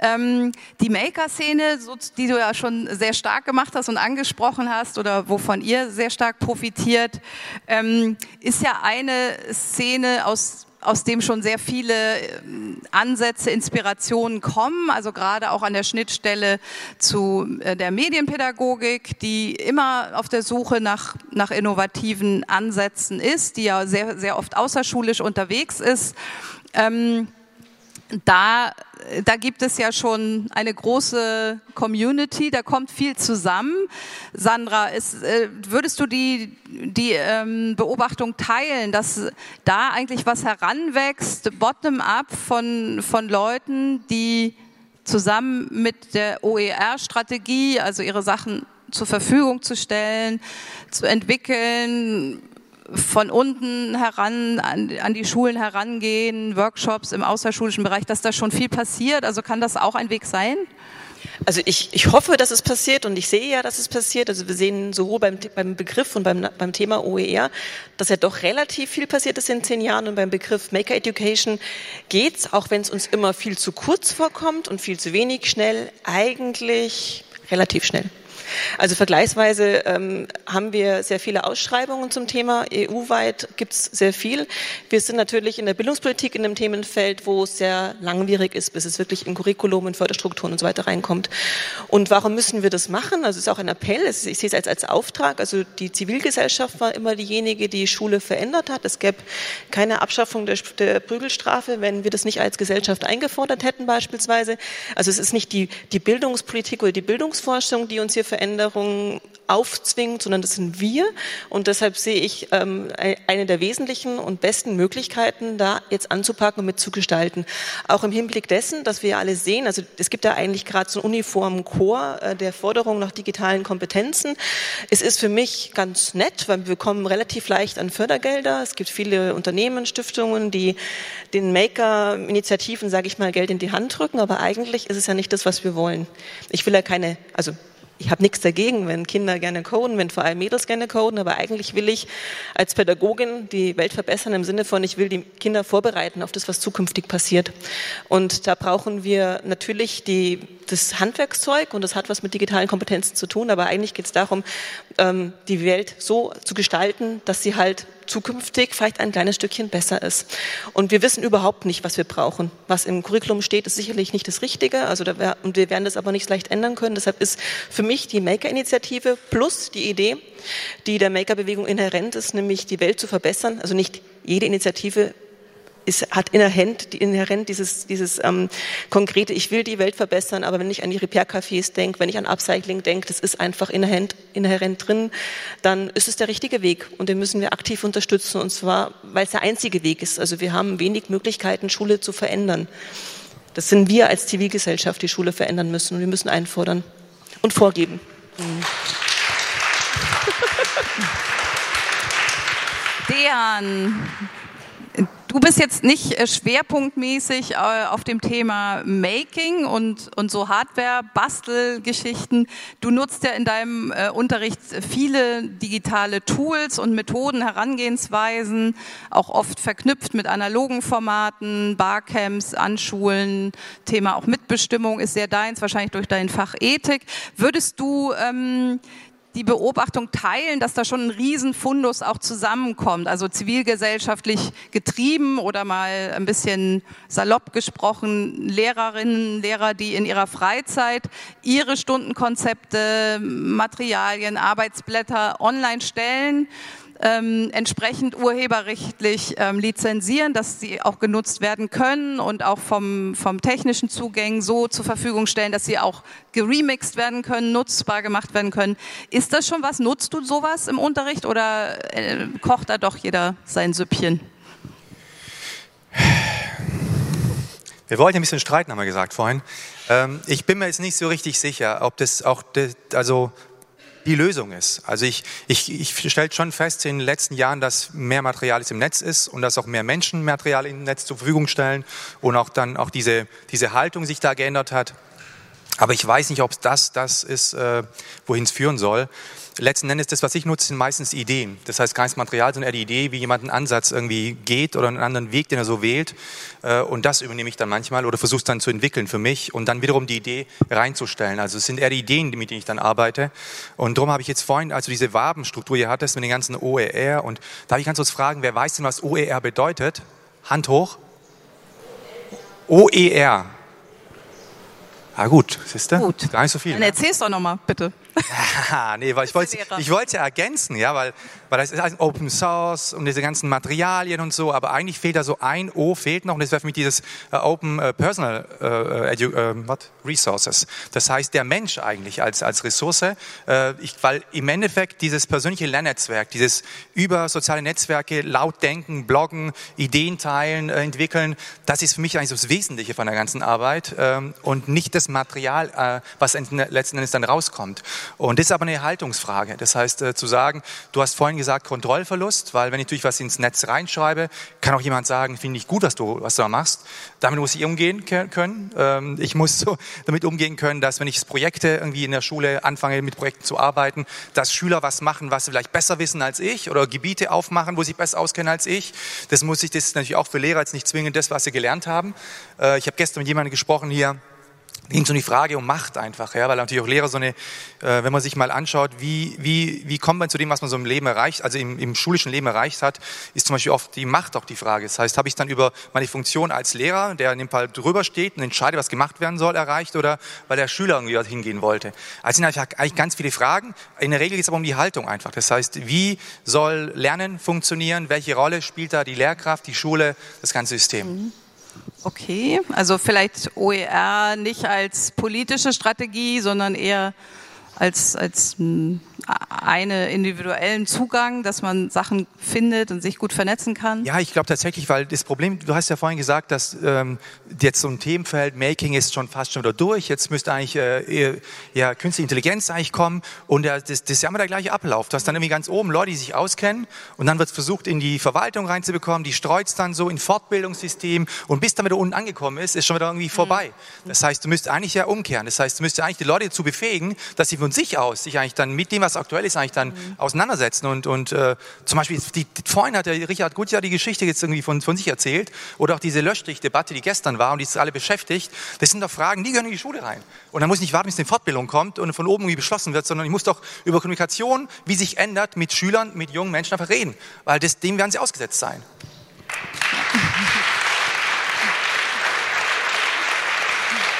Ähm, die Maker-Szene, so, die du ja schon sehr stark gemacht hast und angesprochen hast oder wovon ihr sehr stark profitiert, ähm, ist ja eine Szene aus aus dem schon sehr viele ähm, Ansätze, Inspirationen kommen, also gerade auch an der Schnittstelle zu äh, der Medienpädagogik, die immer auf der Suche nach, nach innovativen Ansätzen ist, die ja sehr, sehr oft außerschulisch unterwegs ist. Ähm, da, da gibt es ja schon eine große Community, da kommt viel zusammen. Sandra, ist, äh, würdest du die, die ähm, Beobachtung teilen, dass da eigentlich was heranwächst, bottom-up von, von Leuten, die zusammen mit der OER-Strategie, also ihre Sachen zur Verfügung zu stellen, zu entwickeln, von unten heran an, an, die Schulen herangehen, Workshops im außerschulischen Bereich, dass da schon viel passiert? Also kann das auch ein Weg sein? Also ich, ich hoffe, dass es passiert und ich sehe ja, dass es passiert. Also wir sehen sowohl beim, beim Begriff und beim, beim Thema OER, dass ja doch relativ viel passiert ist in zehn Jahren und beim Begriff Maker Education geht's, auch wenn es uns immer viel zu kurz vorkommt und viel zu wenig schnell, eigentlich relativ schnell. Also vergleichsweise ähm, haben wir sehr viele Ausschreibungen zum Thema. EU-weit gibt es sehr viel. Wir sind natürlich in der Bildungspolitik in einem Themenfeld, wo es sehr langwierig ist, bis es wirklich in Curriculum, in Förderstrukturen und so weiter reinkommt. Und warum müssen wir das machen? Also es ist auch ein Appell. Ich sehe es als, als Auftrag. Also die Zivilgesellschaft war immer diejenige, die Schule verändert hat. Es gäbe keine Abschaffung der, der Prügelstrafe, wenn wir das nicht als Gesellschaft eingefordert hätten beispielsweise. Also es ist nicht die, die Bildungspolitik oder die Bildungsforschung, die uns hier verändert, Veränderungen aufzwingt, sondern das sind wir. Und deshalb sehe ich ähm, eine der wesentlichen und besten Möglichkeiten, da jetzt anzupacken und mitzugestalten. Auch im Hinblick dessen, dass wir alle sehen, also es gibt da eigentlich gerade so einen uniformen Chor äh, der Forderung nach digitalen Kompetenzen. Es ist für mich ganz nett, weil wir kommen relativ leicht an Fördergelder. Es gibt viele Unternehmen, Stiftungen, die den Maker-Initiativen, sage ich mal, Geld in die Hand drücken, aber eigentlich ist es ja nicht das, was wir wollen. Ich will ja keine, also ich habe nichts dagegen, wenn Kinder gerne coden, wenn vor allem Mädels gerne coden, aber eigentlich will ich als Pädagogin die Welt verbessern im Sinne von, ich will die Kinder vorbereiten auf das, was zukünftig passiert. Und da brauchen wir natürlich die, das Handwerkszeug und das hat was mit digitalen Kompetenzen zu tun, aber eigentlich geht es darum, ähm, die Welt so zu gestalten, dass sie halt zukünftig vielleicht ein kleines Stückchen besser ist. Und wir wissen überhaupt nicht, was wir brauchen. Was im Curriculum steht, ist sicherlich nicht das Richtige. Also da und wir werden das aber nicht leicht ändern können. Deshalb ist für mich die Maker-Initiative plus die Idee, die der Maker-Bewegung inhärent ist, nämlich die Welt zu verbessern. Also nicht jede Initiative ist, hat inhärent, inhärent dieses, dieses ähm, konkrete, ich will die Welt verbessern, aber wenn ich an die Repair-Cafés denke, wenn ich an Upcycling denke, das ist einfach inhärent, inhärent drin, dann ist es der richtige Weg und den müssen wir aktiv unterstützen und zwar, weil es der einzige Weg ist. Also wir haben wenig Möglichkeiten, Schule zu verändern. Das sind wir als Zivilgesellschaft, die Schule verändern müssen und wir müssen einfordern und vorgeben. Mhm. Dejan, Du bist jetzt nicht äh, schwerpunktmäßig äh, auf dem Thema Making und, und so Hardware-Bastelgeschichten. Du nutzt ja in deinem äh, Unterricht viele digitale Tools und Methoden, Herangehensweisen, auch oft verknüpft mit analogen Formaten, Barcamps, Anschulen. Thema auch Mitbestimmung ist sehr deins, wahrscheinlich durch dein Fach Ethik. Würdest du ähm, die Beobachtung teilen, dass da schon ein Riesenfundus auch zusammenkommt, also zivilgesellschaftlich getrieben oder mal ein bisschen salopp gesprochen, Lehrerinnen, Lehrer, die in ihrer Freizeit ihre Stundenkonzepte, Materialien, Arbeitsblätter online stellen ähm, entsprechend urheberrechtlich ähm, lizenzieren, dass sie auch genutzt werden können und auch vom, vom technischen Zugängen so zur Verfügung stellen, dass sie auch geremixed werden können, nutzbar gemacht werden können. Ist das schon was? Nutzt du sowas im Unterricht oder äh, kocht da doch jeder sein Süppchen? Wir wollten ein bisschen streiten, haben wir gesagt vorhin. Ähm, ich bin mir jetzt nicht so richtig sicher, ob das auch, also die Lösung ist. Also ich, ich, ich stelle schon fest in den letzten Jahren, dass mehr Material im Netz ist und dass auch mehr Menschen Material im Netz zur Verfügung stellen und auch dann auch diese, diese Haltung sich da geändert hat. Aber ich weiß nicht, ob das das ist, äh, wohin es führen soll letzten Endes das, was ich nutze, sind meistens Ideen. Das heißt, kein Material, sondern eher die Idee, wie jemand einen Ansatz irgendwie geht oder einen anderen Weg, den er so wählt. Äh, und das übernehme ich dann manchmal oder versuche es dann zu entwickeln für mich und dann wiederum die Idee reinzustellen. Also es sind eher die Ideen, mit denen ich dann arbeite. Und darum habe ich jetzt vorhin, also diese Wabenstruktur hier hattest mit den ganzen OER und darf ich ganz kurz fragen, wer weiß denn, was OER bedeutet? Hand hoch. OER. Ah gut, siehst du? Gut. Gar nicht so viel. Dann erzähl's doch nochmal, bitte. nee, weil ich wollte, ich wollte ergänzen, ja, weil, weil das ist Open Source und diese ganzen Materialien und so, aber eigentlich fehlt da so ein O, fehlt noch und das wäre für mich dieses äh, Open äh, Personal äh, äh, what? Resources. Das heißt, der Mensch eigentlich als, als Ressource, äh, ich, weil im Endeffekt dieses persönliche Lernnetzwerk, dieses über soziale Netzwerke laut denken, bloggen, Ideen teilen, äh, entwickeln, das ist für mich eigentlich so das Wesentliche von der ganzen Arbeit ähm, und nicht das Material, äh, was letzten Endes dann rauskommt. Und das ist aber eine Haltungsfrage. Das heißt, äh, zu sagen, du hast vorhin gesagt Kontrollverlust, weil wenn ich natürlich was ins Netz reinschreibe, kann auch jemand sagen, finde ich gut, was du, was du da machst. Damit muss ich umgehen können. Ähm, ich muss so damit umgehen können, dass wenn ich Projekte irgendwie in der Schule anfange, mit Projekten zu arbeiten, dass Schüler was machen, was sie vielleicht besser wissen als ich oder Gebiete aufmachen, wo sie besser auskennen als ich. Das muss ich, das ist natürlich auch für Lehrer jetzt nicht zwingend das, was sie gelernt haben. Äh, ich habe gestern mit jemandem gesprochen hier, ging es um die Frage um Macht einfach, ja, weil natürlich auch Lehrer so eine, äh, wenn man sich mal anschaut, wie, wie, wie kommt man zu dem, was man so im Leben erreicht, also im, im schulischen Leben erreicht hat, ist zum Beispiel oft die Macht auch die Frage. Das heißt, habe ich dann über meine Funktion als Lehrer, der in dem Fall drüber steht und entscheidet, was gemacht werden soll, erreicht oder weil der Schüler irgendwie hingehen wollte. Also sind eigentlich ganz viele Fragen. In der Regel geht es aber um die Haltung einfach. Das heißt, wie soll Lernen funktionieren? Welche Rolle spielt da die Lehrkraft, die Schule, das ganze System? Mhm. Okay, also vielleicht OER nicht als politische Strategie, sondern eher als, als hm, einen individuellen Zugang, dass man Sachen findet und sich gut vernetzen kann? Ja, ich glaube tatsächlich, weil das Problem, du hast ja vorhin gesagt, dass ähm, jetzt so ein Themenfeld Making ist schon fast schon wieder durch. Jetzt müsste eigentlich äh, ja, künstliche Intelligenz eigentlich kommen und äh, das, das ist ja immer der gleiche Ablauf. Du hast dann irgendwie ganz oben Leute, die sich auskennen und dann wird versucht, in die Verwaltung reinzubekommen, die streut es dann so in Fortbildungssystem und bis dann wieder unten angekommen ist, ist schon wieder irgendwie vorbei. Mhm. Das heißt, du müsstest eigentlich ja umkehren. Das heißt, du müsstest eigentlich die Leute dazu befähigen, dass sie von sich aus sich eigentlich dann mit dem, was aktuell ist, eigentlich dann mhm. auseinandersetzen. Und, und äh, zum Beispiel, die, vorhin hat der Richard Gutjahr die Geschichte jetzt irgendwie von, von sich erzählt oder auch diese Löschstrich-Debatte, die gestern war und die ist alle beschäftigt. Das sind doch Fragen, die gehören in die Schule rein. Und dann muss ich nicht warten, bis eine Fortbildung kommt und von oben irgendwie beschlossen wird, sondern ich muss doch über Kommunikation, wie sich ändert, mit Schülern, mit jungen Menschen einfach reden. Weil das, dem werden sie ausgesetzt sein.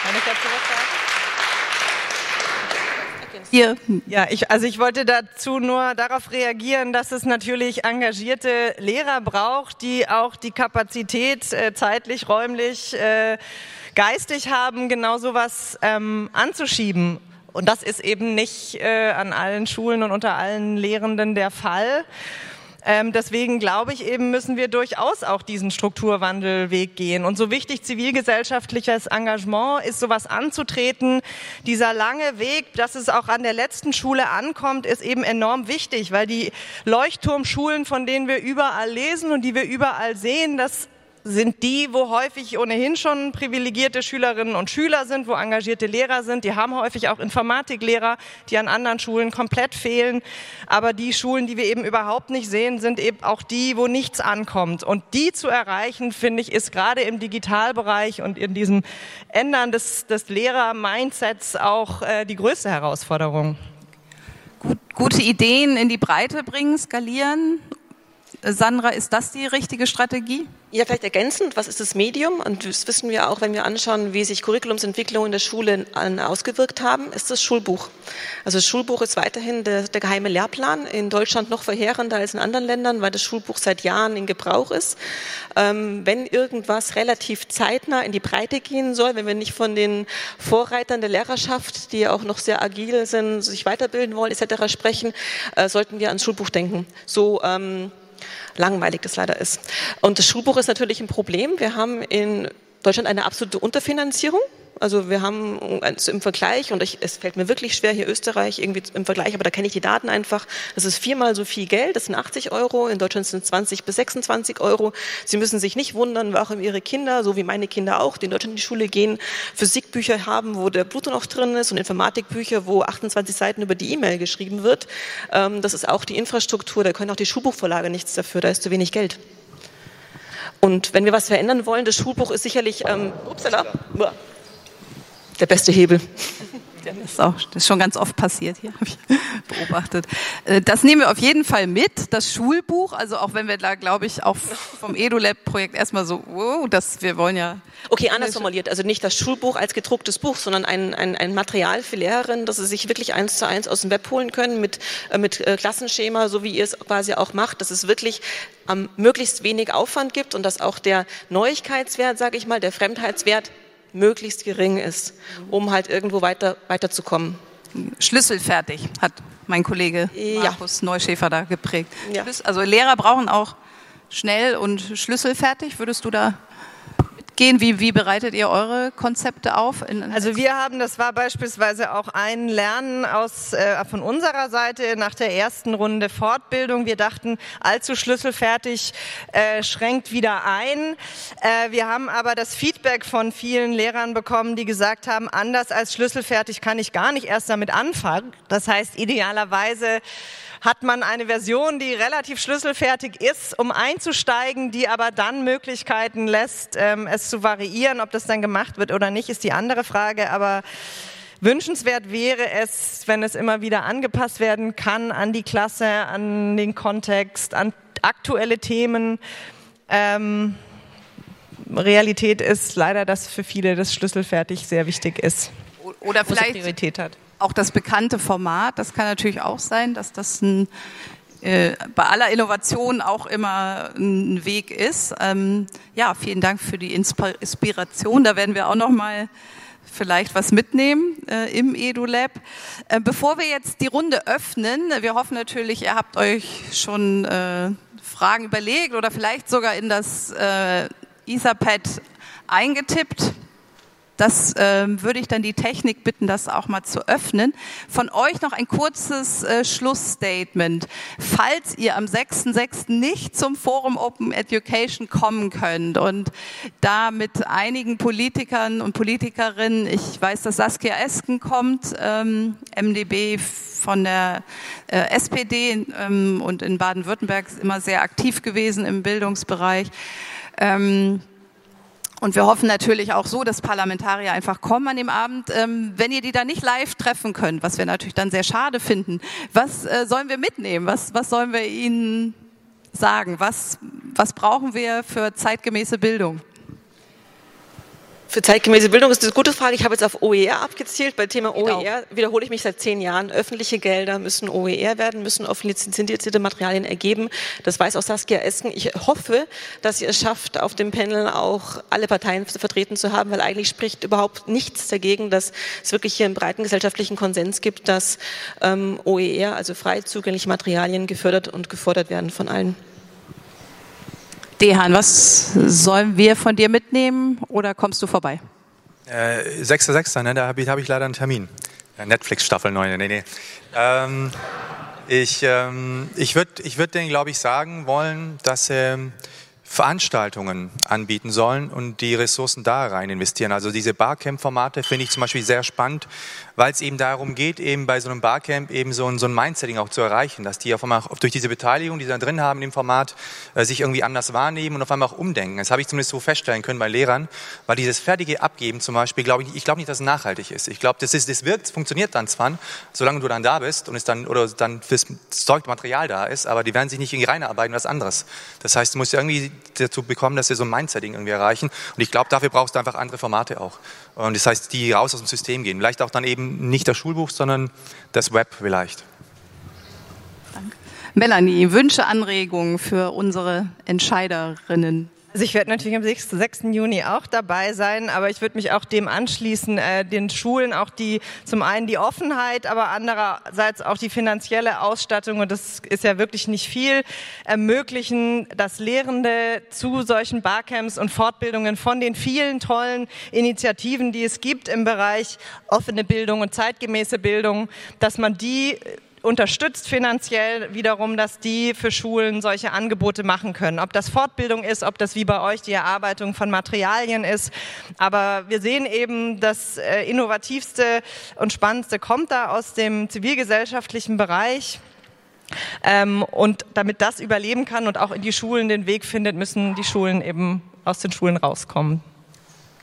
Kann ich dazu was sagen? Hier. Ja, ich, also ich wollte dazu nur darauf reagieren, dass es natürlich engagierte Lehrer braucht, die auch die Kapazität äh, zeitlich, räumlich, äh, geistig haben, genau sowas ähm, anzuschieben. Und das ist eben nicht äh, an allen Schulen und unter allen Lehrenden der Fall. Ähm, deswegen glaube ich eben, müssen wir durchaus auch diesen Strukturwandelweg gehen. Und so wichtig zivilgesellschaftliches Engagement ist, sowas anzutreten. Dieser lange Weg, dass es auch an der letzten Schule ankommt, ist eben enorm wichtig, weil die Leuchtturmschulen, von denen wir überall lesen und die wir überall sehen, das sind die, wo häufig ohnehin schon privilegierte Schülerinnen und Schüler sind, wo engagierte Lehrer sind. Die haben häufig auch Informatiklehrer, die an anderen Schulen komplett fehlen. Aber die Schulen, die wir eben überhaupt nicht sehen, sind eben auch die, wo nichts ankommt. Und die zu erreichen, finde ich, ist gerade im Digitalbereich und in diesem Ändern des, des Lehrer-Mindsets auch äh, die größte Herausforderung. Gut, gute Ideen in die Breite bringen, skalieren. Sandra, ist das die richtige Strategie? Ja, vielleicht ergänzend, was ist das Medium? Und das wissen wir auch, wenn wir anschauen, wie sich Curriculumsentwicklungen in der Schule ausgewirkt haben, ist das Schulbuch. Also das Schulbuch ist weiterhin der, der, geheime Lehrplan, in Deutschland noch verheerender als in anderen Ländern, weil das Schulbuch seit Jahren in Gebrauch ist. Ähm, wenn irgendwas relativ zeitnah in die Breite gehen soll, wenn wir nicht von den Vorreitern der Lehrerschaft, die auch noch sehr agil sind, sich weiterbilden wollen, etc. sprechen, äh, sollten wir ans Schulbuch denken. So ähm, langweilig das leider ist. Und das Schulbuch ist natürlich ein Problem. Wir haben in Deutschland eine absolute Unterfinanzierung. Also wir haben also im Vergleich, und ich, es fällt mir wirklich schwer, hier Österreich irgendwie im Vergleich, aber da kenne ich die Daten einfach, das ist viermal so viel Geld, das sind 80 Euro, in Deutschland sind es 20 bis 26 Euro. Sie müssen sich nicht wundern, warum Ihre Kinder, so wie meine Kinder auch, die in Deutschland in die Schule gehen, Physikbücher haben, wo der Pluto noch drin ist und Informatikbücher, wo 28 Seiten über die E-Mail geschrieben wird. Ähm, das ist auch die Infrastruktur, da können auch die Schulbuchvorlage nichts dafür, da ist zu wenig Geld. Und wenn wir was verändern wollen, das Schulbuch ist sicherlich, ähm, upsala, der beste Hebel. Das ist, auch, das ist schon ganz oft passiert hier, habe ich beobachtet. Äh, das nehmen wir auf jeden Fall mit, das Schulbuch. Also auch wenn wir da, glaube ich, auch vom EduLab-Projekt erstmal so, wow, das, wir wollen ja. Okay, anders formuliert. Also nicht das Schulbuch als gedrucktes Buch, sondern ein, ein, ein Material für Lehrerinnen, dass sie sich wirklich eins zu eins aus dem Web holen können mit, äh, mit äh, Klassenschema, so wie ihr es quasi auch macht, dass es wirklich ähm, möglichst wenig Aufwand gibt und dass auch der Neuigkeitswert, sage ich mal, der Fremdheitswert möglichst gering ist, um halt irgendwo weiter, weiterzukommen. Schlüsselfertig hat mein Kollege ja. Markus Neuschäfer da geprägt. Ja. Also Lehrer brauchen auch schnell und schlüsselfertig. Würdest du da durchgehen? Wie, wie bereitet ihr eure Konzepte auf? also wir haben, das war beispielsweise auch ein Lernen aus, äh, von unserer Seite nach der ersten Runde Fortbildung. Wir dachten, allzu schlüsselfertig äh, schränkt wieder ein. Äh, wir haben aber das Feedback von vielen Lehrern bekommen, die gesagt haben, anders als schlüsselfertig kann ich gar nicht erst damit anfangen. Das heißt, idealerweise hat man eine Version, die relativ schlüsselfertig ist, um einzusteigen, die aber dann Möglichkeiten lässt, ähm, es zu variieren. Ob das dann gemacht wird oder nicht, ist die andere Frage. Aber Wünschenswert wäre es, wenn es immer wieder angepasst werden kann an die Klasse, an den Kontext, an aktuelle Themen. Ähm, Realität ist leider, dass für viele das schlüsselfertig sehr wichtig ist. Oder vielleicht Priorität hat auch das bekannte Format, das kann natürlich auch sein, dass das ein, äh, bei aller Innovation auch immer ein Weg ist. Ähm, ja, vielen Dank für die Inspiration. Da werden wir auch noch mal vielleicht was mitnehmen äh, im EduLab. Äh, bevor wir jetzt die Runde öffnen, wir hoffen natürlich, ihr habt euch schon äh, Fragen überlegt oder vielleicht sogar in das äh, Etherpad eingetippt. Das äh, würde ich dann die Technik bitten, das auch mal zu öffnen. Von euch noch ein kurzes äh, Schlussstatement. Falls ihr am 6.6. nicht zum Forum Open Education kommen könnt und da mit einigen Politikern und Politikerinnen, ich weiß, dass Saskia Esken kommt, ähm, MDB von der äh, SPD ähm, und in Baden-Württemberg immer sehr aktiv gewesen im Bildungsbereich. Ähm, und wir hoffen natürlich auch so, dass Parlamentarier einfach kommen an dem Abend. Ähm, wenn ihr die da nicht live treffen könnt, was wir natürlich dann sehr schade finden, was äh, sollen wir mitnehmen? Was, was sollen wir ihnen sagen? Was, was brauchen wir für zeitgemäße Bildung? Für zeitgemäße Bildung ist das eine gute Frage. Ich habe jetzt auf OER abgezielt. Bei Thema OER wiederhole ich mich seit zehn Jahren. Öffentliche Gelder müssen OER werden, müssen offen lizenzierte Materialien ergeben. Das weiß auch Saskia Esken. Ich hoffe, dass ihr es schafft, auf dem Panel auch alle Parteien vertreten zu haben, weil eigentlich spricht überhaupt nichts dagegen, dass es wirklich hier einen breiten gesellschaftlichen Konsens gibt, dass ähm, OER, also frei zugängliche Materialien, gefördert und gefordert werden von allen. Dehan, was sollen wir von dir mitnehmen oder kommst du vorbei? Äh, 6.6., ne, da habe ich, hab ich leider einen Termin. Netflix Staffel 9, nee, nee. Ähm, ich ähm, ich würde ich würd denen, glaube ich, sagen wollen, dass ähm, Veranstaltungen anbieten sollen und die Ressourcen da rein investieren. Also diese Barcamp-Formate finde ich zum Beispiel sehr spannend, weil es eben darum geht, eben bei so einem Barcamp eben so ein, so ein Mindsetting auch zu erreichen, dass die auf einmal durch diese Beteiligung, die sie da drin haben im Format, äh, sich irgendwie anders wahrnehmen und auf einmal auch umdenken. Das habe ich zumindest so feststellen können bei Lehrern, weil dieses fertige Abgeben zum Beispiel, glaube ich, ich glaube nicht, dass es nachhaltig ist. Ich glaube, das, ist, das wirkt, funktioniert dann zwar, solange du dann da bist und es dann, oder dann fürs Zeug Material da ist, aber die werden sich nicht irgendwie reinarbeiten, was anderes. Das heißt, du musst irgendwie dazu bekommen, dass sie so ein Mindsetting irgendwie erreichen. Und ich glaube, dafür brauchst du einfach andere Formate auch. Und das heißt, die raus aus dem System gehen. Vielleicht auch dann eben nicht das Schulbuch, sondern das Web vielleicht. Danke. Melanie, Wünsche, Anregungen für unsere Entscheiderinnen? Also ich werde natürlich am 6. 6. Juni auch dabei sein, aber ich würde mich auch dem anschließen, äh, den Schulen auch die zum einen die Offenheit, aber andererseits auch die finanzielle Ausstattung und das ist ja wirklich nicht viel ermöglichen, dass Lehrende zu solchen Barcamps und Fortbildungen von den vielen tollen Initiativen, die es gibt im Bereich offene Bildung und zeitgemäße Bildung, dass man die unterstützt finanziell wiederum, dass die für Schulen solche Angebote machen können. Ob das Fortbildung ist, ob das wie bei euch die Erarbeitung von Materialien ist. Aber wir sehen eben, das äh, Innovativste und Spannendste kommt da aus dem zivilgesellschaftlichen Bereich. Ähm, und damit das überleben kann und auch in die Schulen den Weg findet, müssen die Schulen eben aus den Schulen rauskommen.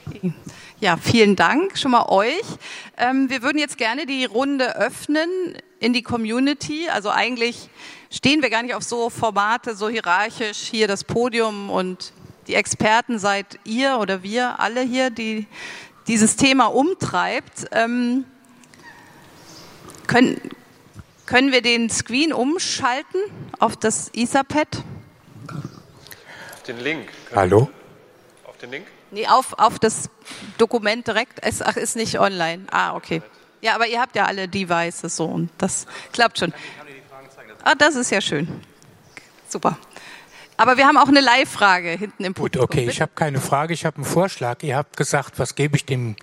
Okay. Ja, vielen Dank schon mal euch. Ähm, wir würden jetzt gerne die Runde öffnen in die Community. Also eigentlich stehen wir gar nicht auf so Formate, so hierarchisch hier das Podium und die Experten seid ihr oder wir alle hier, die dieses Thema umtreibt. Ähm, können, können wir den Screen umschalten auf das Etherpad? Den Link. Hallo? Auf den Link? Nee, auf, auf das Dokument direkt. Es, ach, ist nicht online. Ah, okay. Ja, aber ihr habt ja alle Devices so und das klappt schon. Ah, das ist ja schön. Super. Aber wir haben auch eine Live-Frage hinten im Publikum. Gut, okay, Bitte? ich habe keine Frage, ich habe einen Vorschlag. Ihr habt gesagt, was gebe ich dem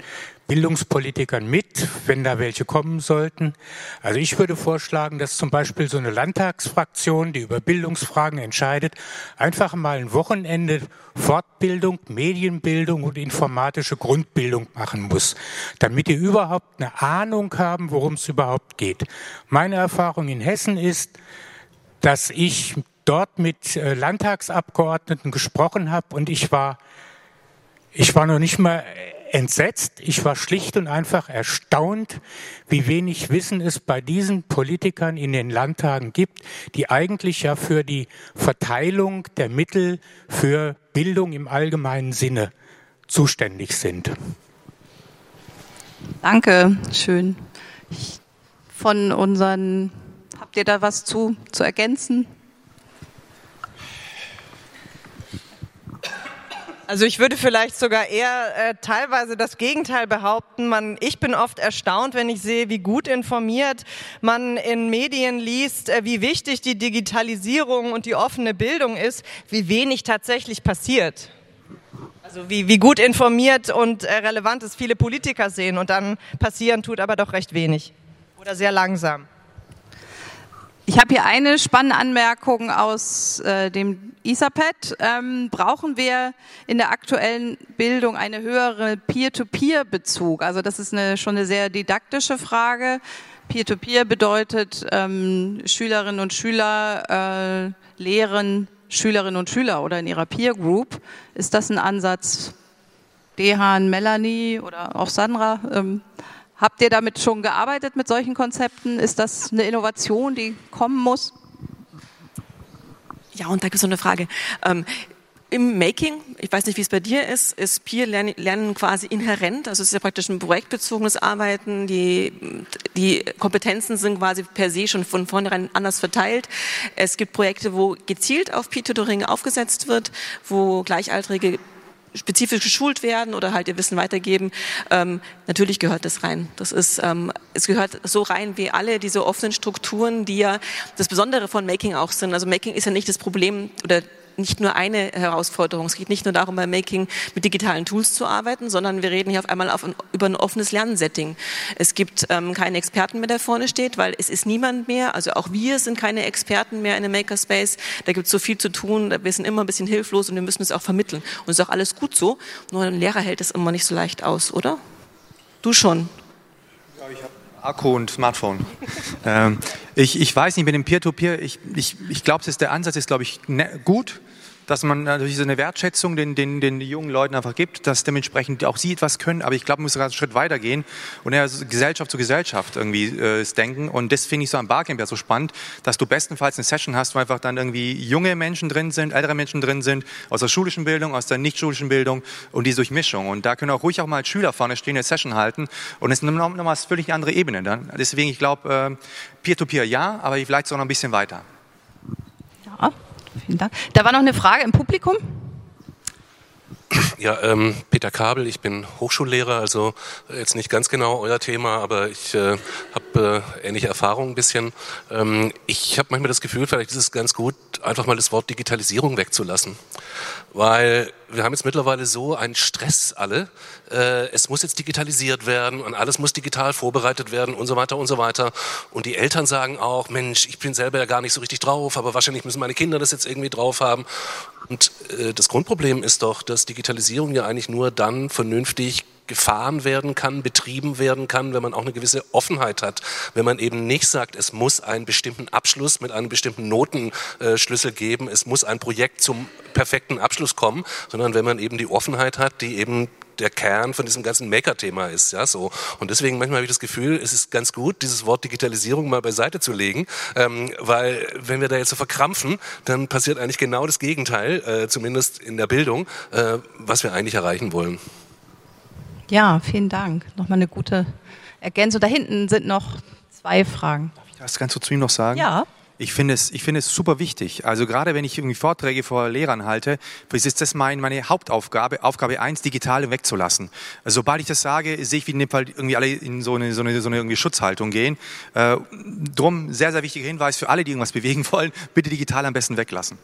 Bildungspolitikern mit, wenn da welche kommen sollten. Also ich würde vorschlagen, dass zum Beispiel so eine Landtagsfraktion, die über Bildungsfragen entscheidet, einfach mal ein Wochenende Fortbildung, Medienbildung und informatische Grundbildung machen muss, damit die überhaupt eine Ahnung haben, worum es überhaupt geht. Meine Erfahrung in Hessen ist, dass ich dort mit äh, Landtagsabgeordneten gesprochen habe und ich war ich war noch nicht mal entsetzt, ich war schlicht und einfach erstaunt, wie wenig Wissen es bei diesen Politikern in den Landtagen gibt, die eigentlich ja für die Verteilung der Mittel für Bildung im allgemeinen Sinne zuständig sind. Danke, schön. Von unseren, habt ihr da was zu, zu ergänzen? Also ich würde vielleicht sogar eher äh, teilweise das Gegenteil behaupten. Man, ich bin oft erstaunt, wenn ich sehe, wie gut informiert man in Medien liest, äh, wie wichtig die Digitalisierung und die offene Bildung ist, wie wenig tatsächlich passiert. Also wie, wie gut informiert und äh, relevant es viele Politiker sehen und dann passieren tut aber doch recht wenig oder sehr langsam. Ich habe hier eine spannende Anmerkung aus äh, dem ISAPET. Ähm, brauchen wir in der aktuellen Bildung eine höhere Peer-to-Peer-Bezug? Also das ist eine, schon eine sehr didaktische Frage. Peer-to-Peer bedeutet, ähm, Schülerinnen und Schüler äh, lehren Schülerinnen und Schüler oder in ihrer Peer Group. Ist das ein Ansatz? Dehan, Melanie oder auch Sandra? Ähm, Habt ihr damit schon gearbeitet mit solchen Konzepten? Ist das eine Innovation, die kommen muss? Ja, und da gibt es noch eine Frage. Ähm, im Making, ich weiß nicht, wie es bei dir ist, ist Peer Lernen quasi inhärent, also es ist ja praktisch ein projektbezogenes Arbeiten, die, die Kompetenzen sind quasi per se schon von vornherein anders verteilt. Es gibt Projekte, wo gezielt auf Peer-Tutoring aufgesetzt wird, wo Gleichaltrige spezifisch geschult werden oder halt ihr Wissen weitergeben. Ähm, natürlich gehört das rein. Das ist, ähm, es gehört so rein wie alle diese offenen Strukturen, die ja das Besondere von Making auch sind. Also Making ist ja nicht das Problem oder nicht nur eine Herausforderung. Es geht nicht nur darum, bei Making mit digitalen Tools zu arbeiten, sondern wir reden hier auf einmal auf ein, über ein offenes Lernsetting. Es gibt ähm, keinen Experten mehr, der vorne steht, weil es ist niemand mehr, also auch wir sind keine Experten mehr in einem Makerspace. Da gibt es so viel zu tun, wir sind immer ein bisschen hilflos und wir müssen es auch vermitteln. Und es ist auch alles gut so, nur ein Lehrer hält es immer nicht so leicht aus, oder? Du schon. Ja, ich habe Akku und Smartphone. ähm, ich, ich weiß nicht mit dem Peer-to-Peer, -Peer, ich, ich, ich glaube, der Ansatz ist, glaube ich, ne, gut dass man natürlich so eine Wertschätzung den, den, den jungen Leuten einfach gibt, dass dementsprechend auch sie etwas können. Aber ich glaube, man muss sogar einen Schritt weiter gehen und eher Gesellschaft zu Gesellschaft irgendwie äh, denken. Und das finde ich so am Barcamp ja so spannend, dass du bestenfalls eine Session hast, wo einfach dann irgendwie junge Menschen drin sind, ältere Menschen drin sind, aus der schulischen Bildung, aus der nicht schulischen Bildung und die Durchmischung. Und da können auch ruhig auch mal Schüler vorne stehen, eine Session halten. Und es ist nochmal eine völlig andere Ebene dann. Deswegen, ich glaube, äh, Peer-to-Peer ja, aber vielleicht so noch ein bisschen weiter. Ja. Vielen Dank. Da war noch eine Frage im Publikum. Ja, ähm, Peter Kabel, ich bin Hochschullehrer, also jetzt nicht ganz genau euer Thema, aber ich äh, habe äh, ähnliche Erfahrungen ein bisschen. Ähm, ich habe manchmal das Gefühl, vielleicht ist es ganz gut, einfach mal das Wort Digitalisierung wegzulassen, weil wir haben jetzt mittlerweile so einen Stress alle. Äh, es muss jetzt digitalisiert werden und alles muss digital vorbereitet werden und so weiter und so weiter. Und die Eltern sagen auch, Mensch, ich bin selber ja gar nicht so richtig drauf, aber wahrscheinlich müssen meine Kinder das jetzt irgendwie drauf haben. Und äh, das Grundproblem ist doch, dass Digitalisierung ja eigentlich nur dann vernünftig gefahren werden kann, betrieben werden kann, wenn man auch eine gewisse Offenheit hat. Wenn man eben nicht sagt, es muss einen bestimmten Abschluss mit einem bestimmten Notenschlüssel geben, es muss ein Projekt zum perfekten Abschluss kommen, sondern wenn man eben die Offenheit hat, die eben der Kern von diesem ganzen Maker-Thema ist, ja so. Und deswegen manchmal habe ich das Gefühl, es ist ganz gut, dieses Wort Digitalisierung mal beiseite zu legen, ähm, weil wenn wir da jetzt so verkrampfen, dann passiert eigentlich genau das Gegenteil, äh, zumindest in der Bildung, äh, was wir eigentlich erreichen wollen. Ja, vielen Dank. Nochmal eine gute Ergänzung. Da hinten sind noch zwei Fragen. Darf ich das ganz kurz zu ihm noch sagen? Ja. Ich finde es, ich finde es super wichtig. Also gerade wenn ich irgendwie Vorträge vor Lehrern halte, ist das mein, meine Hauptaufgabe, Aufgabe eins, Digitale wegzulassen. Also sobald ich das sage, sehe ich, wie in dem Fall irgendwie alle in so eine, so eine, so eine irgendwie Schutzhaltung gehen. Äh, drum, sehr, sehr wichtiger Hinweis für alle, die irgendwas bewegen wollen, bitte digital am besten weglassen.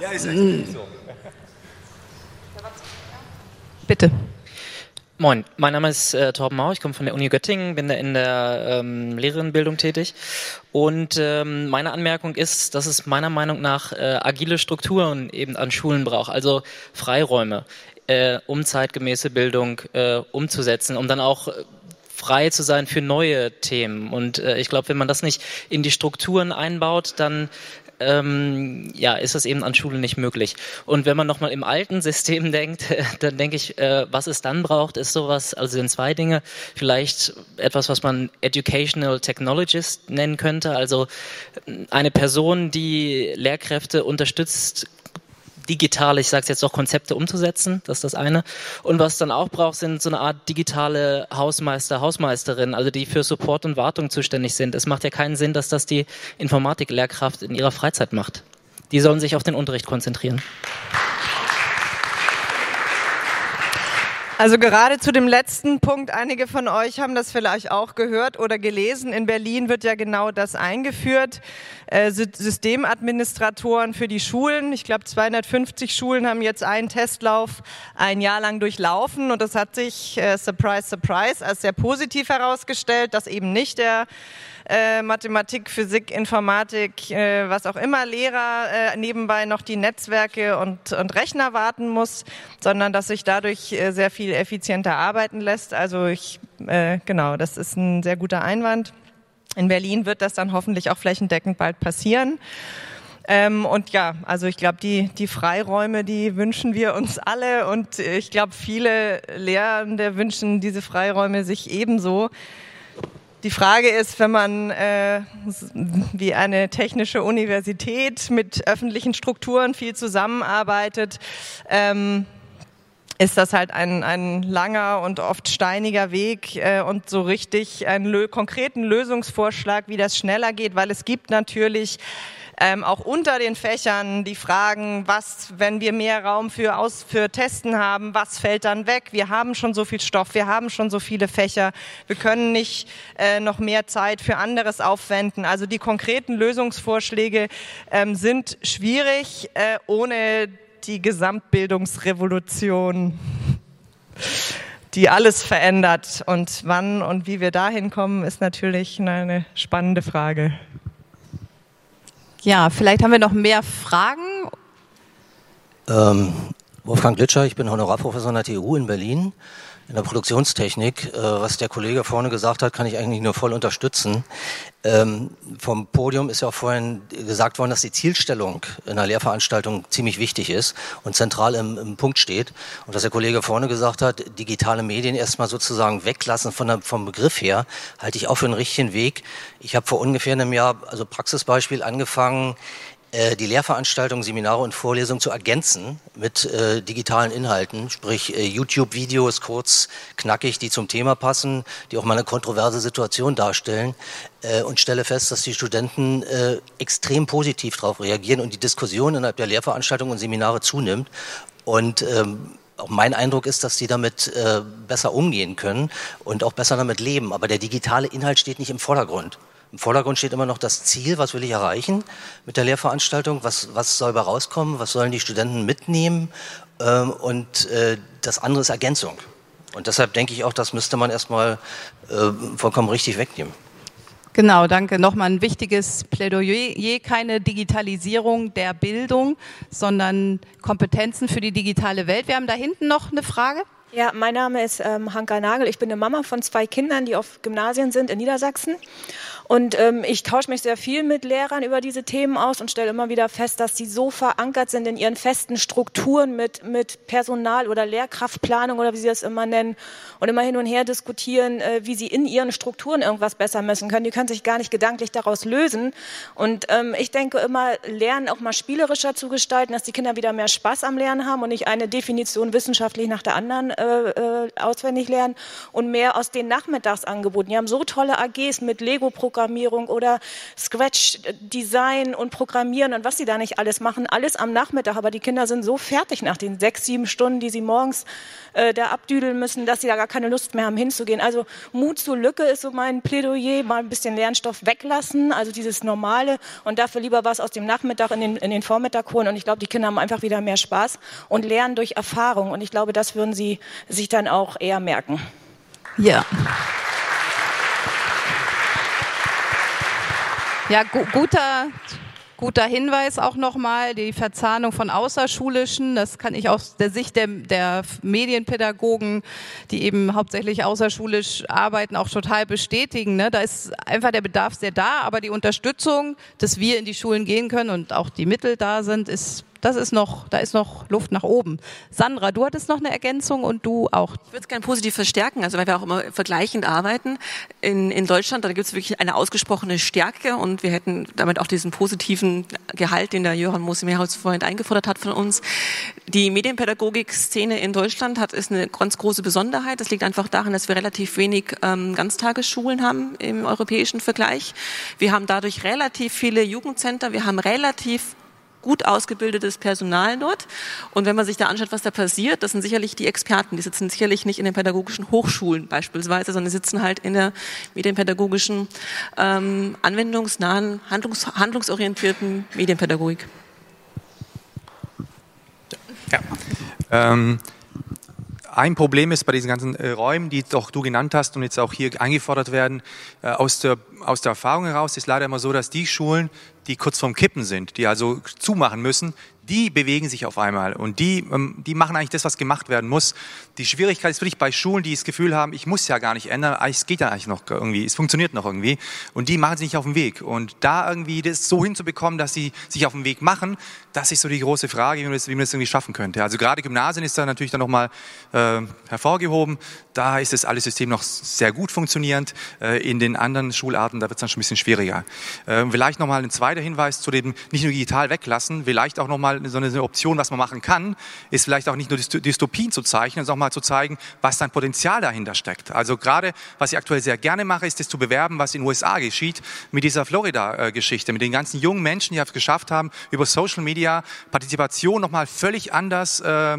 Ja, ist echt so. Bitte. Moin, mein Name ist äh, Torben Mau, ich komme von der Uni Göttingen, bin da in der ähm, Lehrerinnenbildung tätig. Und ähm, meine Anmerkung ist, dass es meiner Meinung nach äh, agile Strukturen eben an Schulen braucht, also Freiräume, äh, um zeitgemäße Bildung äh, umzusetzen, um dann auch frei zu sein für neue Themen. Und äh, ich glaube, wenn man das nicht in die Strukturen einbaut, dann ähm, ja, ist das eben an Schulen nicht möglich. Und wenn man nochmal im alten System denkt, dann denke ich, äh, was es dann braucht, ist sowas, also sind zwei Dinge, vielleicht etwas, was man Educational Technologist nennen könnte, also eine Person, die Lehrkräfte unterstützt, digital, ich sage es jetzt auch, Konzepte umzusetzen. Das ist das eine. Und was dann auch braucht, sind so eine Art digitale Hausmeister, Hausmeisterin, also die für Support und Wartung zuständig sind. Es macht ja keinen Sinn, dass das die Informatiklehrkraft in ihrer Freizeit macht. Die sollen sich auf den Unterricht konzentrieren. Also gerade zu dem letzten Punkt, einige von euch haben das vielleicht auch gehört oder gelesen. In Berlin wird ja genau das eingeführt. Äh, Systemadministratoren für die Schulen. Ich glaube, 250 Schulen haben jetzt einen Testlauf ein Jahr lang durchlaufen und das hat sich, äh, surprise, surprise, als sehr positiv herausgestellt, dass eben nicht der äh, Mathematik, Physik, Informatik, äh, was auch immer Lehrer äh, nebenbei noch die Netzwerke und, und Rechner warten muss, sondern dass sich dadurch äh, sehr viel effizienter arbeiten lässt. Also ich, äh, genau, das ist ein sehr guter Einwand. In Berlin wird das dann hoffentlich auch flächendeckend bald passieren. Ähm, und ja, also ich glaube, die, die Freiräume, die wünschen wir uns alle und ich glaube, viele Lehrende wünschen diese Freiräume sich ebenso. Die Frage ist, wenn man äh, wie eine technische Universität mit öffentlichen Strukturen viel zusammenarbeitet, ähm, ist das halt ein, ein langer und oft steiniger Weg äh, und so richtig einen lö konkreten Lösungsvorschlag, wie das schneller geht, weil es gibt natürlich ähm, auch unter den Fächern die Fragen, was, wenn wir mehr Raum für, Aus, für Testen haben, was fällt dann weg? Wir haben schon so viel Stoff, wir haben schon so viele Fächer, wir können nicht äh, noch mehr Zeit für anderes aufwenden. Also die konkreten Lösungsvorschläge ähm, sind schwierig, äh, ohne die Gesamtbildungsrevolution die alles verändert. Und wann und wie wir dahin kommen, ist natürlich eine spannende Frage. Ja, vielleicht haben wir noch mehr Fragen. Ähm, Wolfgang Glitscher, ich bin Honorarprofessor an der TU in Berlin in der Produktionstechnik. Äh, was der Kollege vorne gesagt hat, kann ich eigentlich nur voll unterstützen. Ähm, vom Podium ist ja auch vorhin gesagt worden, dass die Zielstellung in einer Lehrveranstaltung ziemlich wichtig ist und zentral im, im Punkt steht. Und dass der Kollege vorne gesagt hat, digitale Medien erstmal sozusagen weglassen von der, vom Begriff her, halte ich auch für einen richtigen Weg. Ich habe vor ungefähr einem Jahr, also Praxisbeispiel, angefangen, die Lehrveranstaltungen, Seminare und Vorlesungen zu ergänzen mit äh, digitalen Inhalten, sprich äh, YouTube-Videos kurz, knackig, die zum Thema passen, die auch mal eine kontroverse Situation darstellen äh, und stelle fest, dass die Studenten äh, extrem positiv darauf reagieren und die Diskussion innerhalb der Lehrveranstaltungen und Seminare zunimmt und ähm, auch mein Eindruck ist, dass die damit äh, besser umgehen können und auch besser damit leben. Aber der digitale Inhalt steht nicht im Vordergrund. Im Vordergrund steht immer noch das Ziel, was will ich erreichen mit der Lehrveranstaltung, was, was soll dabei rauskommen, was sollen die Studenten mitnehmen ähm, und äh, das andere ist Ergänzung. Und deshalb denke ich auch, das müsste man erstmal äh, vollkommen richtig wegnehmen. Genau, danke. Nochmal ein wichtiges Plädoyer. Keine Digitalisierung der Bildung, sondern Kompetenzen für die digitale Welt. Wir haben da hinten noch eine Frage. Ja, mein Name ist ähm, Hanka Nagel. Ich bin eine Mama von zwei Kindern, die auf Gymnasien sind in Niedersachsen. Und ähm, ich tausche mich sehr viel mit Lehrern über diese Themen aus und stelle immer wieder fest, dass sie so verankert sind in ihren festen Strukturen mit, mit Personal- oder Lehrkraftplanung oder wie sie das immer nennen und immer hin und her diskutieren, äh, wie sie in ihren Strukturen irgendwas besser messen können. Die können sich gar nicht gedanklich daraus lösen. Und ähm, ich denke immer, Lernen auch mal spielerischer zu gestalten, dass die Kinder wieder mehr Spaß am Lernen haben und nicht eine Definition wissenschaftlich nach der anderen äh, äh, auswendig lernen und mehr aus den Nachmittagsangeboten. Die haben so tolle AGs mit Lego-Programmierung oder Scratch-Design und Programmieren und was sie da nicht alles machen. Alles am Nachmittag. Aber die Kinder sind so fertig nach den sechs, sieben Stunden, die sie morgens äh, da abdüdeln müssen, dass sie da gar keine Lust mehr haben hinzugehen. Also Mut zur Lücke ist so mein Plädoyer. Mal ein bisschen Lernstoff weglassen, also dieses Normale und dafür lieber was aus dem Nachmittag in den, in den Vormittag holen. Und ich glaube, die Kinder haben einfach wieder mehr Spaß und lernen durch Erfahrung. Und ich glaube, das würden sie sich dann auch eher merken. Ja. Ja, gu guter, guter Hinweis auch nochmal, die Verzahnung von Außerschulischen, das kann ich aus der Sicht der, der Medienpädagogen, die eben hauptsächlich außerschulisch arbeiten, auch total bestätigen. Ne? Da ist einfach der Bedarf sehr da, aber die Unterstützung, dass wir in die Schulen gehen können und auch die Mittel da sind, ist das ist noch, da ist noch Luft nach oben. Sandra, du hattest noch eine Ergänzung und du auch. Ich würde es gerne positiv verstärken, also weil wir auch immer vergleichend arbeiten. In, in Deutschland, da gibt es wirklich eine ausgesprochene Stärke und wir hätten damit auch diesen positiven Gehalt, den der Johann Mosemehrhaus vorhin eingefordert hat von uns. Die Medienpädagogik-Szene in Deutschland hat ist eine ganz große Besonderheit. Das liegt einfach daran, dass wir relativ wenig ähm, Ganztagesschulen haben im europäischen Vergleich. Wir haben dadurch relativ viele Jugendcenter, wir haben relativ gut ausgebildetes Personal dort. Und wenn man sich da anschaut, was da passiert, das sind sicherlich die Experten. Die sitzen sicherlich nicht in den pädagogischen Hochschulen beispielsweise, sondern sitzen halt in der medienpädagogischen, ähm, anwendungsnahen, handlungs handlungsorientierten Medienpädagogik. Ja. Ähm, ein Problem ist bei diesen ganzen äh, Räumen, die doch du genannt hast und jetzt auch hier eingefordert werden, äh, aus, der, aus der Erfahrung heraus ist leider immer so, dass die Schulen, die kurz vorm Kippen sind, die also zumachen müssen, die bewegen sich auf einmal und die, ähm, die machen eigentlich das, was gemacht werden muss. Die Schwierigkeit ist wirklich bei Schulen, die das Gefühl haben, ich muss ja gar nicht ändern, es geht ja eigentlich noch irgendwie, es funktioniert noch irgendwie und die machen sich nicht auf den Weg. Und da irgendwie das so hinzubekommen, dass sie sich auf den Weg machen, das ist so die große Frage, wie man das, wie man das irgendwie schaffen könnte. Also gerade Gymnasien ist da natürlich dann nochmal äh, hervorgehoben. Da ist das alle System noch sehr gut funktionierend. Äh, in den anderen Schularten, da wird es dann schon ein bisschen schwieriger. Äh, vielleicht nochmal ein zweiter Hinweis zu dem nicht nur digital weglassen, vielleicht auch nochmal so eine Option, was man machen kann, ist vielleicht auch nicht nur Dystopien zu zeichnen, sondern auch mal zu zeigen, was dann Potenzial dahinter steckt. Also gerade, was ich aktuell sehr gerne mache, ist es zu bewerben, was in den USA geschieht mit dieser Florida-Geschichte, mit den ganzen jungen Menschen, die es geschafft haben, über Social Media Partizipation nochmal völlig anders äh,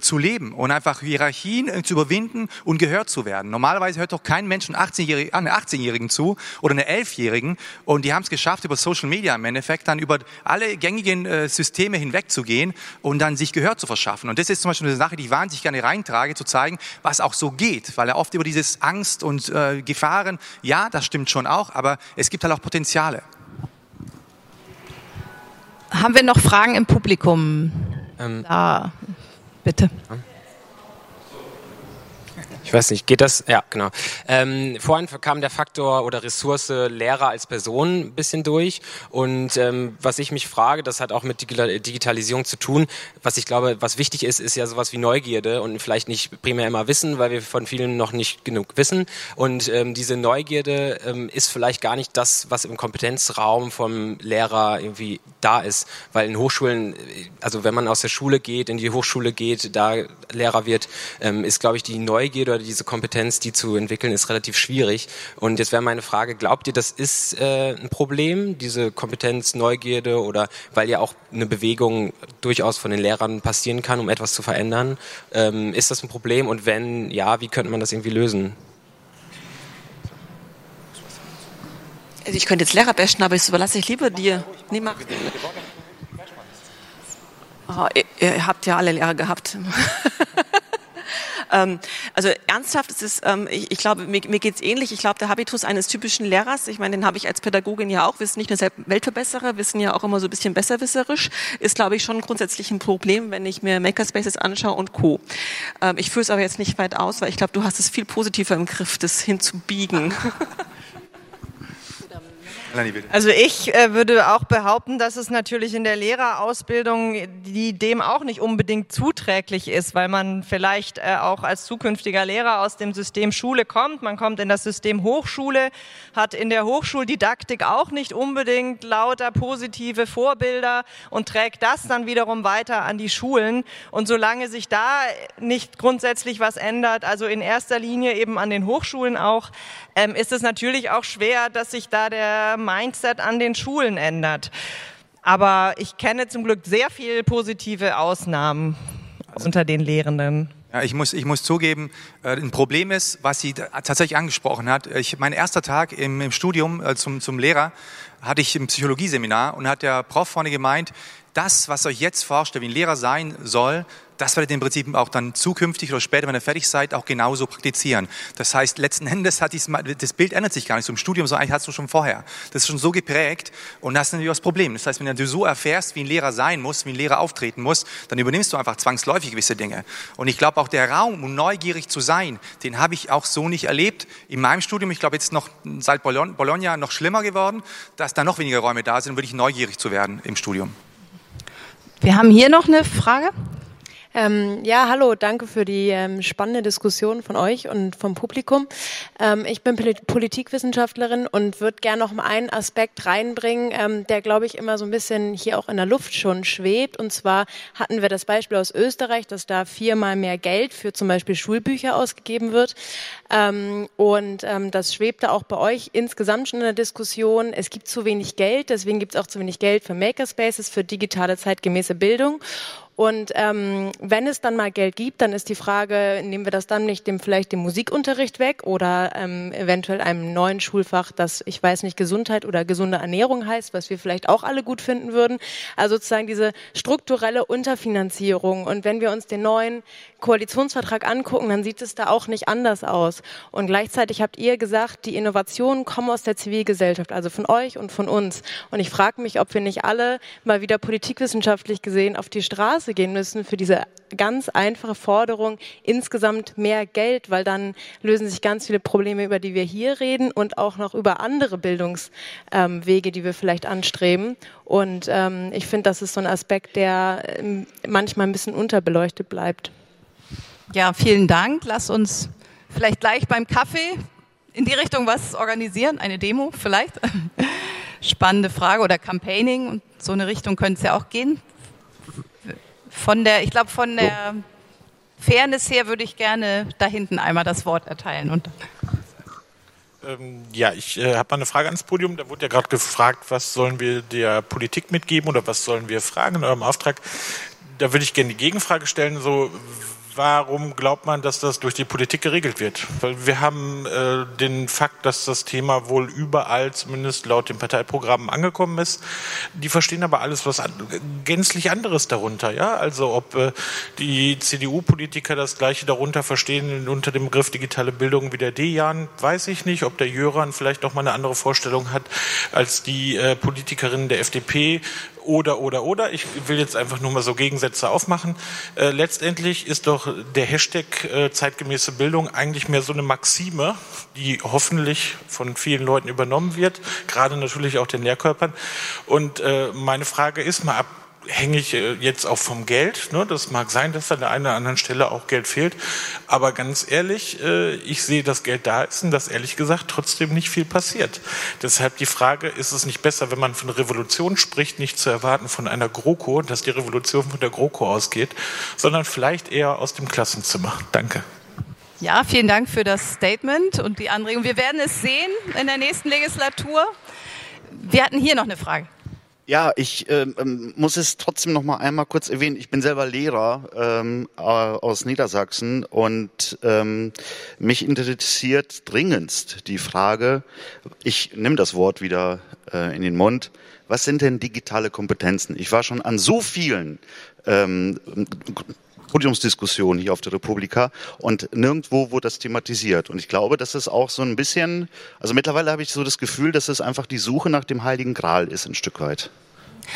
zu leben und einfach Hierarchien äh, zu überwinden und gehört zu werden. Normalerweise hört doch kein Mensch einen 18-Jährigen, einen 18-Jährigen zu oder eine 11-Jährigen und die haben es geschafft, über Social Media im Endeffekt dann über alle gängigen äh, Systeme hinweg wegzugehen und dann sich Gehör zu verschaffen. Und das ist zum Beispiel eine Sache, die ich wahnsinnig gerne reintrage, zu zeigen, was auch so geht, weil er oft über dieses Angst und äh, Gefahren, ja, das stimmt schon auch, aber es gibt halt auch Potenziale. Haben wir noch Fragen im Publikum? Ähm, da, bitte. Ja. Ich weiß nicht, geht das? Ja, genau. Ähm, vorhin kam der Faktor oder Ressource Lehrer als Person ein bisschen durch. Und ähm, was ich mich frage, das hat auch mit Digitalisierung zu tun. Was ich glaube, was wichtig ist, ist ja sowas wie Neugierde und vielleicht nicht primär immer Wissen, weil wir von vielen noch nicht genug wissen. Und ähm, diese Neugierde ähm, ist vielleicht gar nicht das, was im Kompetenzraum vom Lehrer irgendwie da ist. Weil in Hochschulen, also wenn man aus der Schule geht, in die Hochschule geht, da Lehrer wird, ähm, ist, glaube ich, die Neugierde oder diese Kompetenz, die zu entwickeln, ist relativ schwierig. Und jetzt wäre meine Frage, glaubt ihr, das ist äh, ein Problem, diese Kompetenz, Neugierde oder weil ja auch eine Bewegung durchaus von den Lehrern passieren kann, um etwas zu verändern? Ähm, ist das ein Problem? Und wenn ja, wie könnte man das irgendwie lösen? Also ich könnte jetzt Lehrer bashen, aber das überlasse ich lieber dir. Nee, mach. Oh, ihr, ihr habt ja alle Lehrer gehabt. Ähm, also ernsthaft ist es, ähm, ich, ich glaube, mir, mir geht es ähnlich. Ich glaube, der Habitus eines typischen Lehrers, ich meine, den habe ich als Pädagogin ja auch, wir sind nicht nur Weltverbesserer, wir sind ja auch immer so ein bisschen besserwisserisch, ist, glaube ich, schon grundsätzlich ein Problem, wenn ich mir Makerspaces anschaue und Co. Ähm, ich führe es aber jetzt nicht weit aus, weil ich glaube, du hast es viel positiver im Griff, das hinzubiegen. Also ich äh, würde auch behaupten, dass es natürlich in der Lehrerausbildung, die dem auch nicht unbedingt zuträglich ist, weil man vielleicht äh, auch als zukünftiger Lehrer aus dem System Schule kommt. Man kommt in das System Hochschule, hat in der Hochschuldidaktik auch nicht unbedingt lauter positive Vorbilder und trägt das dann wiederum weiter an die Schulen. Und solange sich da nicht grundsätzlich was ändert, also in erster Linie eben an den Hochschulen auch, ähm, ist es natürlich auch schwer, dass sich da der Mindset an den Schulen ändert. Aber ich kenne zum Glück sehr viele positive Ausnahmen also, unter den Lehrenden. Ja, ich muss, ich muss zugeben, äh, ein Problem ist, was sie tatsächlich angesprochen hat. Ich, mein erster Tag im, im Studium äh, zum, zum Lehrer hatte ich ein Psychologieseminar und hat der Prof vorne gemeint, das, was euch jetzt vorstellt, wie ein Lehrer sein soll, das werdet ihr im Prinzip auch dann zukünftig oder später, wenn ihr fertig seid, auch genauso praktizieren. Das heißt, letzten Endes hat dies, das Bild ändert sich gar nicht so im Studium, sondern eigentlich hast du schon vorher. Das ist schon so geprägt und das ist natürlich das Problem. Das heißt, wenn du so erfährst, wie ein Lehrer sein muss, wie ein Lehrer auftreten muss, dann übernimmst du einfach zwangsläufig gewisse Dinge. Und ich glaube auch der Raum, um neugierig zu sein, den habe ich auch so nicht erlebt. In meinem Studium, ich glaube jetzt noch seit Bologna noch schlimmer geworden, dass da noch weniger Räume da sind, um wirklich neugierig zu werden im Studium. Wir haben hier noch eine Frage. Ähm, ja, hallo, danke für die ähm, spannende Diskussion von euch und vom Publikum. Ähm, ich bin Politikwissenschaftlerin und würde gerne noch mal einen Aspekt reinbringen, ähm, der, glaube ich, immer so ein bisschen hier auch in der Luft schon schwebt. Und zwar hatten wir das Beispiel aus Österreich, dass da viermal mehr Geld für zum Beispiel Schulbücher ausgegeben wird. Ähm, und ähm, das schwebte auch bei euch insgesamt schon in der Diskussion. Es gibt zu wenig Geld, deswegen gibt es auch zu wenig Geld für Makerspaces, für digitale zeitgemäße Bildung. Und ähm, wenn es dann mal Geld gibt, dann ist die Frage, nehmen wir das dann nicht dem vielleicht dem Musikunterricht weg oder ähm, eventuell einem neuen Schulfach, das ich weiß nicht Gesundheit oder gesunde Ernährung heißt, was wir vielleicht auch alle gut finden würden. Also sozusagen diese strukturelle Unterfinanzierung. Und wenn wir uns den neuen Koalitionsvertrag angucken, dann sieht es da auch nicht anders aus. Und gleichzeitig habt ihr gesagt, die Innovationen kommen aus der Zivilgesellschaft, also von euch und von uns. Und ich frage mich, ob wir nicht alle mal wieder politikwissenschaftlich gesehen auf die Straße Straße gehen müssen für diese ganz einfache Forderung insgesamt mehr Geld, weil dann lösen sich ganz viele Probleme, über die wir hier reden und auch noch über andere Bildungswege, ähm, die wir vielleicht anstreben. Und ähm, ich finde, das ist so ein Aspekt, der ähm, manchmal ein bisschen unterbeleuchtet bleibt. Ja, vielen Dank. Lass uns vielleicht gleich beim Kaffee in die Richtung was organisieren, eine Demo vielleicht. Spannende Frage oder Campaigning und so eine Richtung könnte es ja auch gehen von der, ich glaube, von der Fairness her würde ich gerne da hinten einmal das Wort erteilen. Und ähm, ja, ich äh, habe mal eine Frage ans Podium. Da wurde ja gerade gefragt, was sollen wir der Politik mitgeben oder was sollen wir fragen in eurem Auftrag. Da würde ich gerne die Gegenfrage stellen, so warum glaubt man, dass das durch die Politik geregelt wird? Weil wir haben äh, den Fakt, dass das Thema wohl überall, zumindest laut den Parteiprogrammen, angekommen ist. Die verstehen aber alles was an, gänzlich anderes darunter. Ja, also ob äh, die CDU-Politiker das Gleiche darunter verstehen unter dem Begriff digitale Bildung wie der Dejan, weiß ich nicht. Ob der Jöran vielleicht noch mal eine andere Vorstellung hat als die äh, Politikerinnen der FDP oder, oder, oder. Ich will jetzt einfach nur mal so Gegensätze aufmachen. Äh, letztendlich ist doch der Hashtag äh, zeitgemäße Bildung eigentlich mehr so eine Maxime, die hoffentlich von vielen Leuten übernommen wird, gerade natürlich auch den Lehrkörpern. Und äh, meine Frage ist mal ab abhängig äh, jetzt auch vom Geld. Ne? Das mag sein, dass an der einen oder anderen Stelle auch Geld fehlt. Aber ganz ehrlich, äh, ich sehe, dass Geld da ist und dass ehrlich gesagt trotzdem nicht viel passiert. Deshalb die Frage, ist es nicht besser, wenn man von Revolution spricht, nicht zu erwarten von einer GroKo, dass die Revolution von der GroKo ausgeht, sondern vielleicht eher aus dem Klassenzimmer. Danke. Ja, vielen Dank für das Statement und die Anregung. Wir werden es sehen in der nächsten Legislatur. Wir hatten hier noch eine Frage. Ja, ich ähm, ähm, muss es trotzdem noch mal einmal kurz erwähnen. Ich bin selber Lehrer ähm, aus Niedersachsen und ähm, mich interessiert dringendst die Frage, ich nehme das Wort wieder äh, in den Mund, was sind denn digitale Kompetenzen? Ich war schon an so vielen ähm, Podiumsdiskussionen hier auf der Republika und nirgendwo wurde das thematisiert. Und ich glaube, dass es auch so ein bisschen, also mittlerweile habe ich so das Gefühl, dass es einfach die Suche nach dem Heiligen Gral ist, ein Stück weit.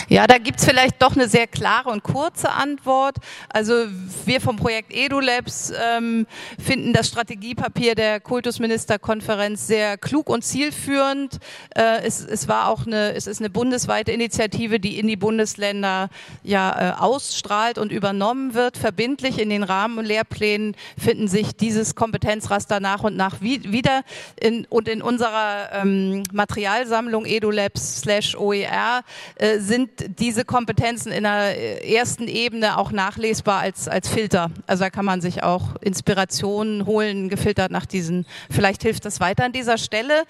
Ja, da gibt's vielleicht doch eine sehr klare und kurze Antwort. Also wir vom Projekt EduLabs ähm, finden das Strategiepapier der Kultusministerkonferenz sehr klug und zielführend. Äh, es, es war auch eine, es ist eine bundesweite Initiative, die in die Bundesländer ja äh, ausstrahlt und übernommen wird. Verbindlich in den Rahmenlehrplänen finden sich dieses Kompetenzraster nach und nach wieder. In, und in unserer ähm, Materialsammlung EduLabs slash OER äh, sind diese Kompetenzen in der ersten Ebene auch nachlesbar als, als Filter. Also da kann man sich auch Inspirationen holen, gefiltert nach diesen. Vielleicht hilft das weiter an dieser Stelle.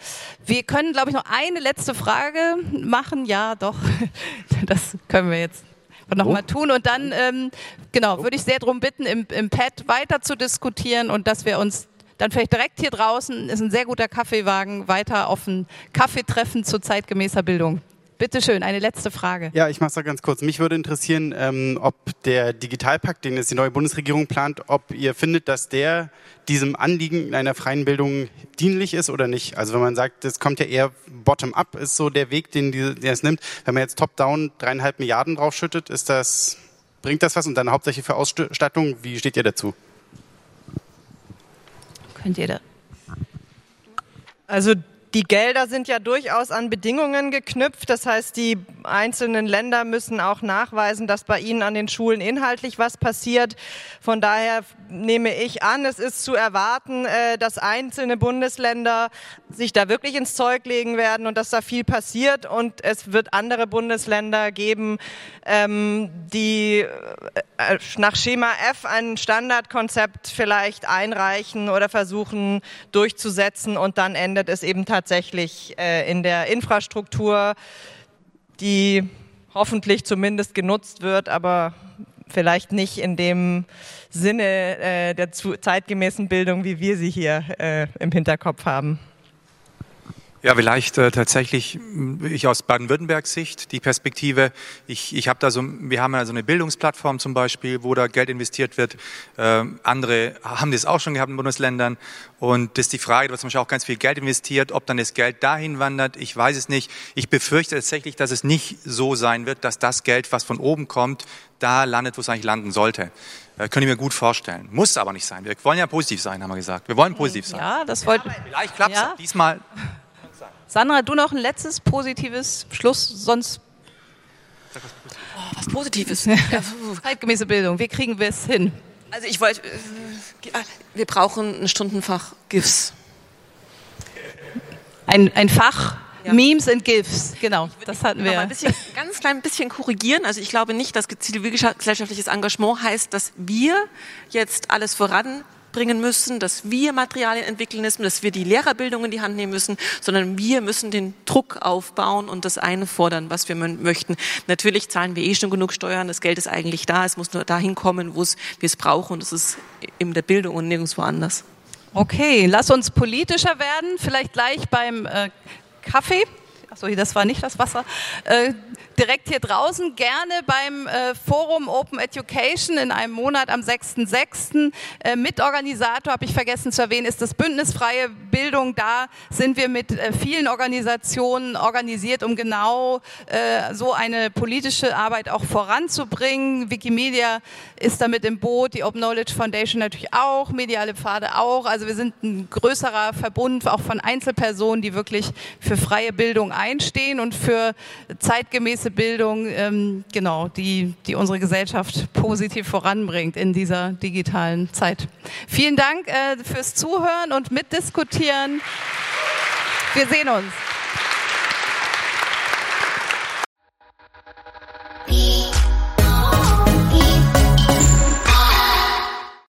Wir können, glaube ich, noch eine letzte Frage machen. Ja, doch. Das können wir jetzt noch mal tun. Und dann, ähm, genau, würde ich sehr darum bitten, im, im Pad weiter zu diskutieren und dass wir uns dann vielleicht direkt hier draußen, ist ein sehr guter Kaffeewagen, weiter auf ein Kaffeetreffen zu zeitgemäßer Bildung. Bitte schön, eine letzte Frage. Ja, ich mache es da ganz kurz. Mich würde interessieren, ähm, ob der Digitalpakt, den jetzt die neue Bundesregierung plant, ob ihr findet, dass der diesem Anliegen in einer freien Bildung dienlich ist oder nicht. Also wenn man sagt, das kommt ja eher bottom-up, ist so der Weg, den die, der es nimmt. Wenn man jetzt top-down dreieinhalb Milliarden draufschüttet, ist das, bringt das was? Und dann hauptsächlich für Ausstattung, wie steht ihr dazu? Könnt ihr da? Also die Gelder sind ja durchaus an Bedingungen geknüpft. Das heißt, die einzelnen Länder müssen auch nachweisen, dass bei ihnen an den Schulen inhaltlich was passiert. Von daher nehme ich an, es ist zu erwarten, äh, dass einzelne Bundesländer sich da wirklich ins Zeug legen werden und dass da viel passiert. Und es wird andere Bundesländer geben, ähm, die äh, nach Schema F ein Standardkonzept vielleicht einreichen oder versuchen durchzusetzen. Und dann endet es eben tatsächlich äh, in der Infrastruktur, die hoffentlich zumindest genutzt wird, aber vielleicht nicht in dem Sinne äh, der zeitgemäßen Bildung, wie wir sie hier äh, im Hinterkopf haben. Ja, vielleicht äh, tatsächlich ich aus Baden-Württembergs Sicht die Perspektive. Ich, ich habe da so, wir haben ja so eine Bildungsplattform zum Beispiel, wo da Geld investiert wird. Äh, andere haben das auch schon gehabt in Bundesländern. Und das ist die Frage, da wird zum Beispiel auch ganz viel Geld investiert, ob dann das Geld dahin wandert. Ich weiß es nicht. Ich befürchte tatsächlich, dass es nicht so sein wird, dass das Geld, was von oben kommt, da landet, wo es eigentlich landen sollte. Äh, könnte ich mir gut vorstellen. Muss aber nicht sein. Wir wollen ja positiv sein, haben wir gesagt. Wir wollen positiv sein. Ja, das wollten. Vielleicht klappt es. Ja. Diesmal Sandra, du noch ein letztes positives Schluss, sonst. Oh, was Positives. Zeitgemäße Bildung, wie kriegen wir es hin? Also ich wollte, äh, wir brauchen ein Stundenfach GIFs. Ein, ein Fach ja. Memes and GIFs, genau, das hatten wir. Ein bisschen, ganz klein bisschen korrigieren. Also ich glaube nicht, dass zivilgesellschaftliches Engagement heißt, dass wir jetzt alles voran bringen müssen, dass wir Materialien entwickeln müssen, dass wir die Lehrerbildung in die Hand nehmen müssen, sondern wir müssen den Druck aufbauen und das eine fordern, was wir möchten. Natürlich zahlen wir eh schon genug Steuern, das Geld ist eigentlich da, es muss nur dahin kommen, wo es, wir es brauchen und das ist in der Bildung und nirgendwo anders. Okay, lass uns politischer werden, vielleicht gleich beim äh, Kaffee. Achso, das war nicht das Wasser. Äh, direkt hier draußen, gerne beim äh, Forum Open Education in einem Monat am 6.6. Äh, Mitorganisator, habe ich vergessen zu erwähnen, ist das Bündnis Freie Bildung. Da sind wir mit äh, vielen Organisationen organisiert, um genau äh, so eine politische Arbeit auch voranzubringen. Wikimedia ist damit im Boot, die Open Knowledge Foundation natürlich auch, mediale Pfade auch. Also wir sind ein größerer Verbund auch von Einzelpersonen, die wirklich für freie Bildung einstehen und für zeitgemäße vernetzte Bildung, ähm, genau, die, die unsere Gesellschaft positiv voranbringt in dieser digitalen Zeit. Vielen Dank äh, fürs Zuhören und Mitdiskutieren. Wir sehen uns.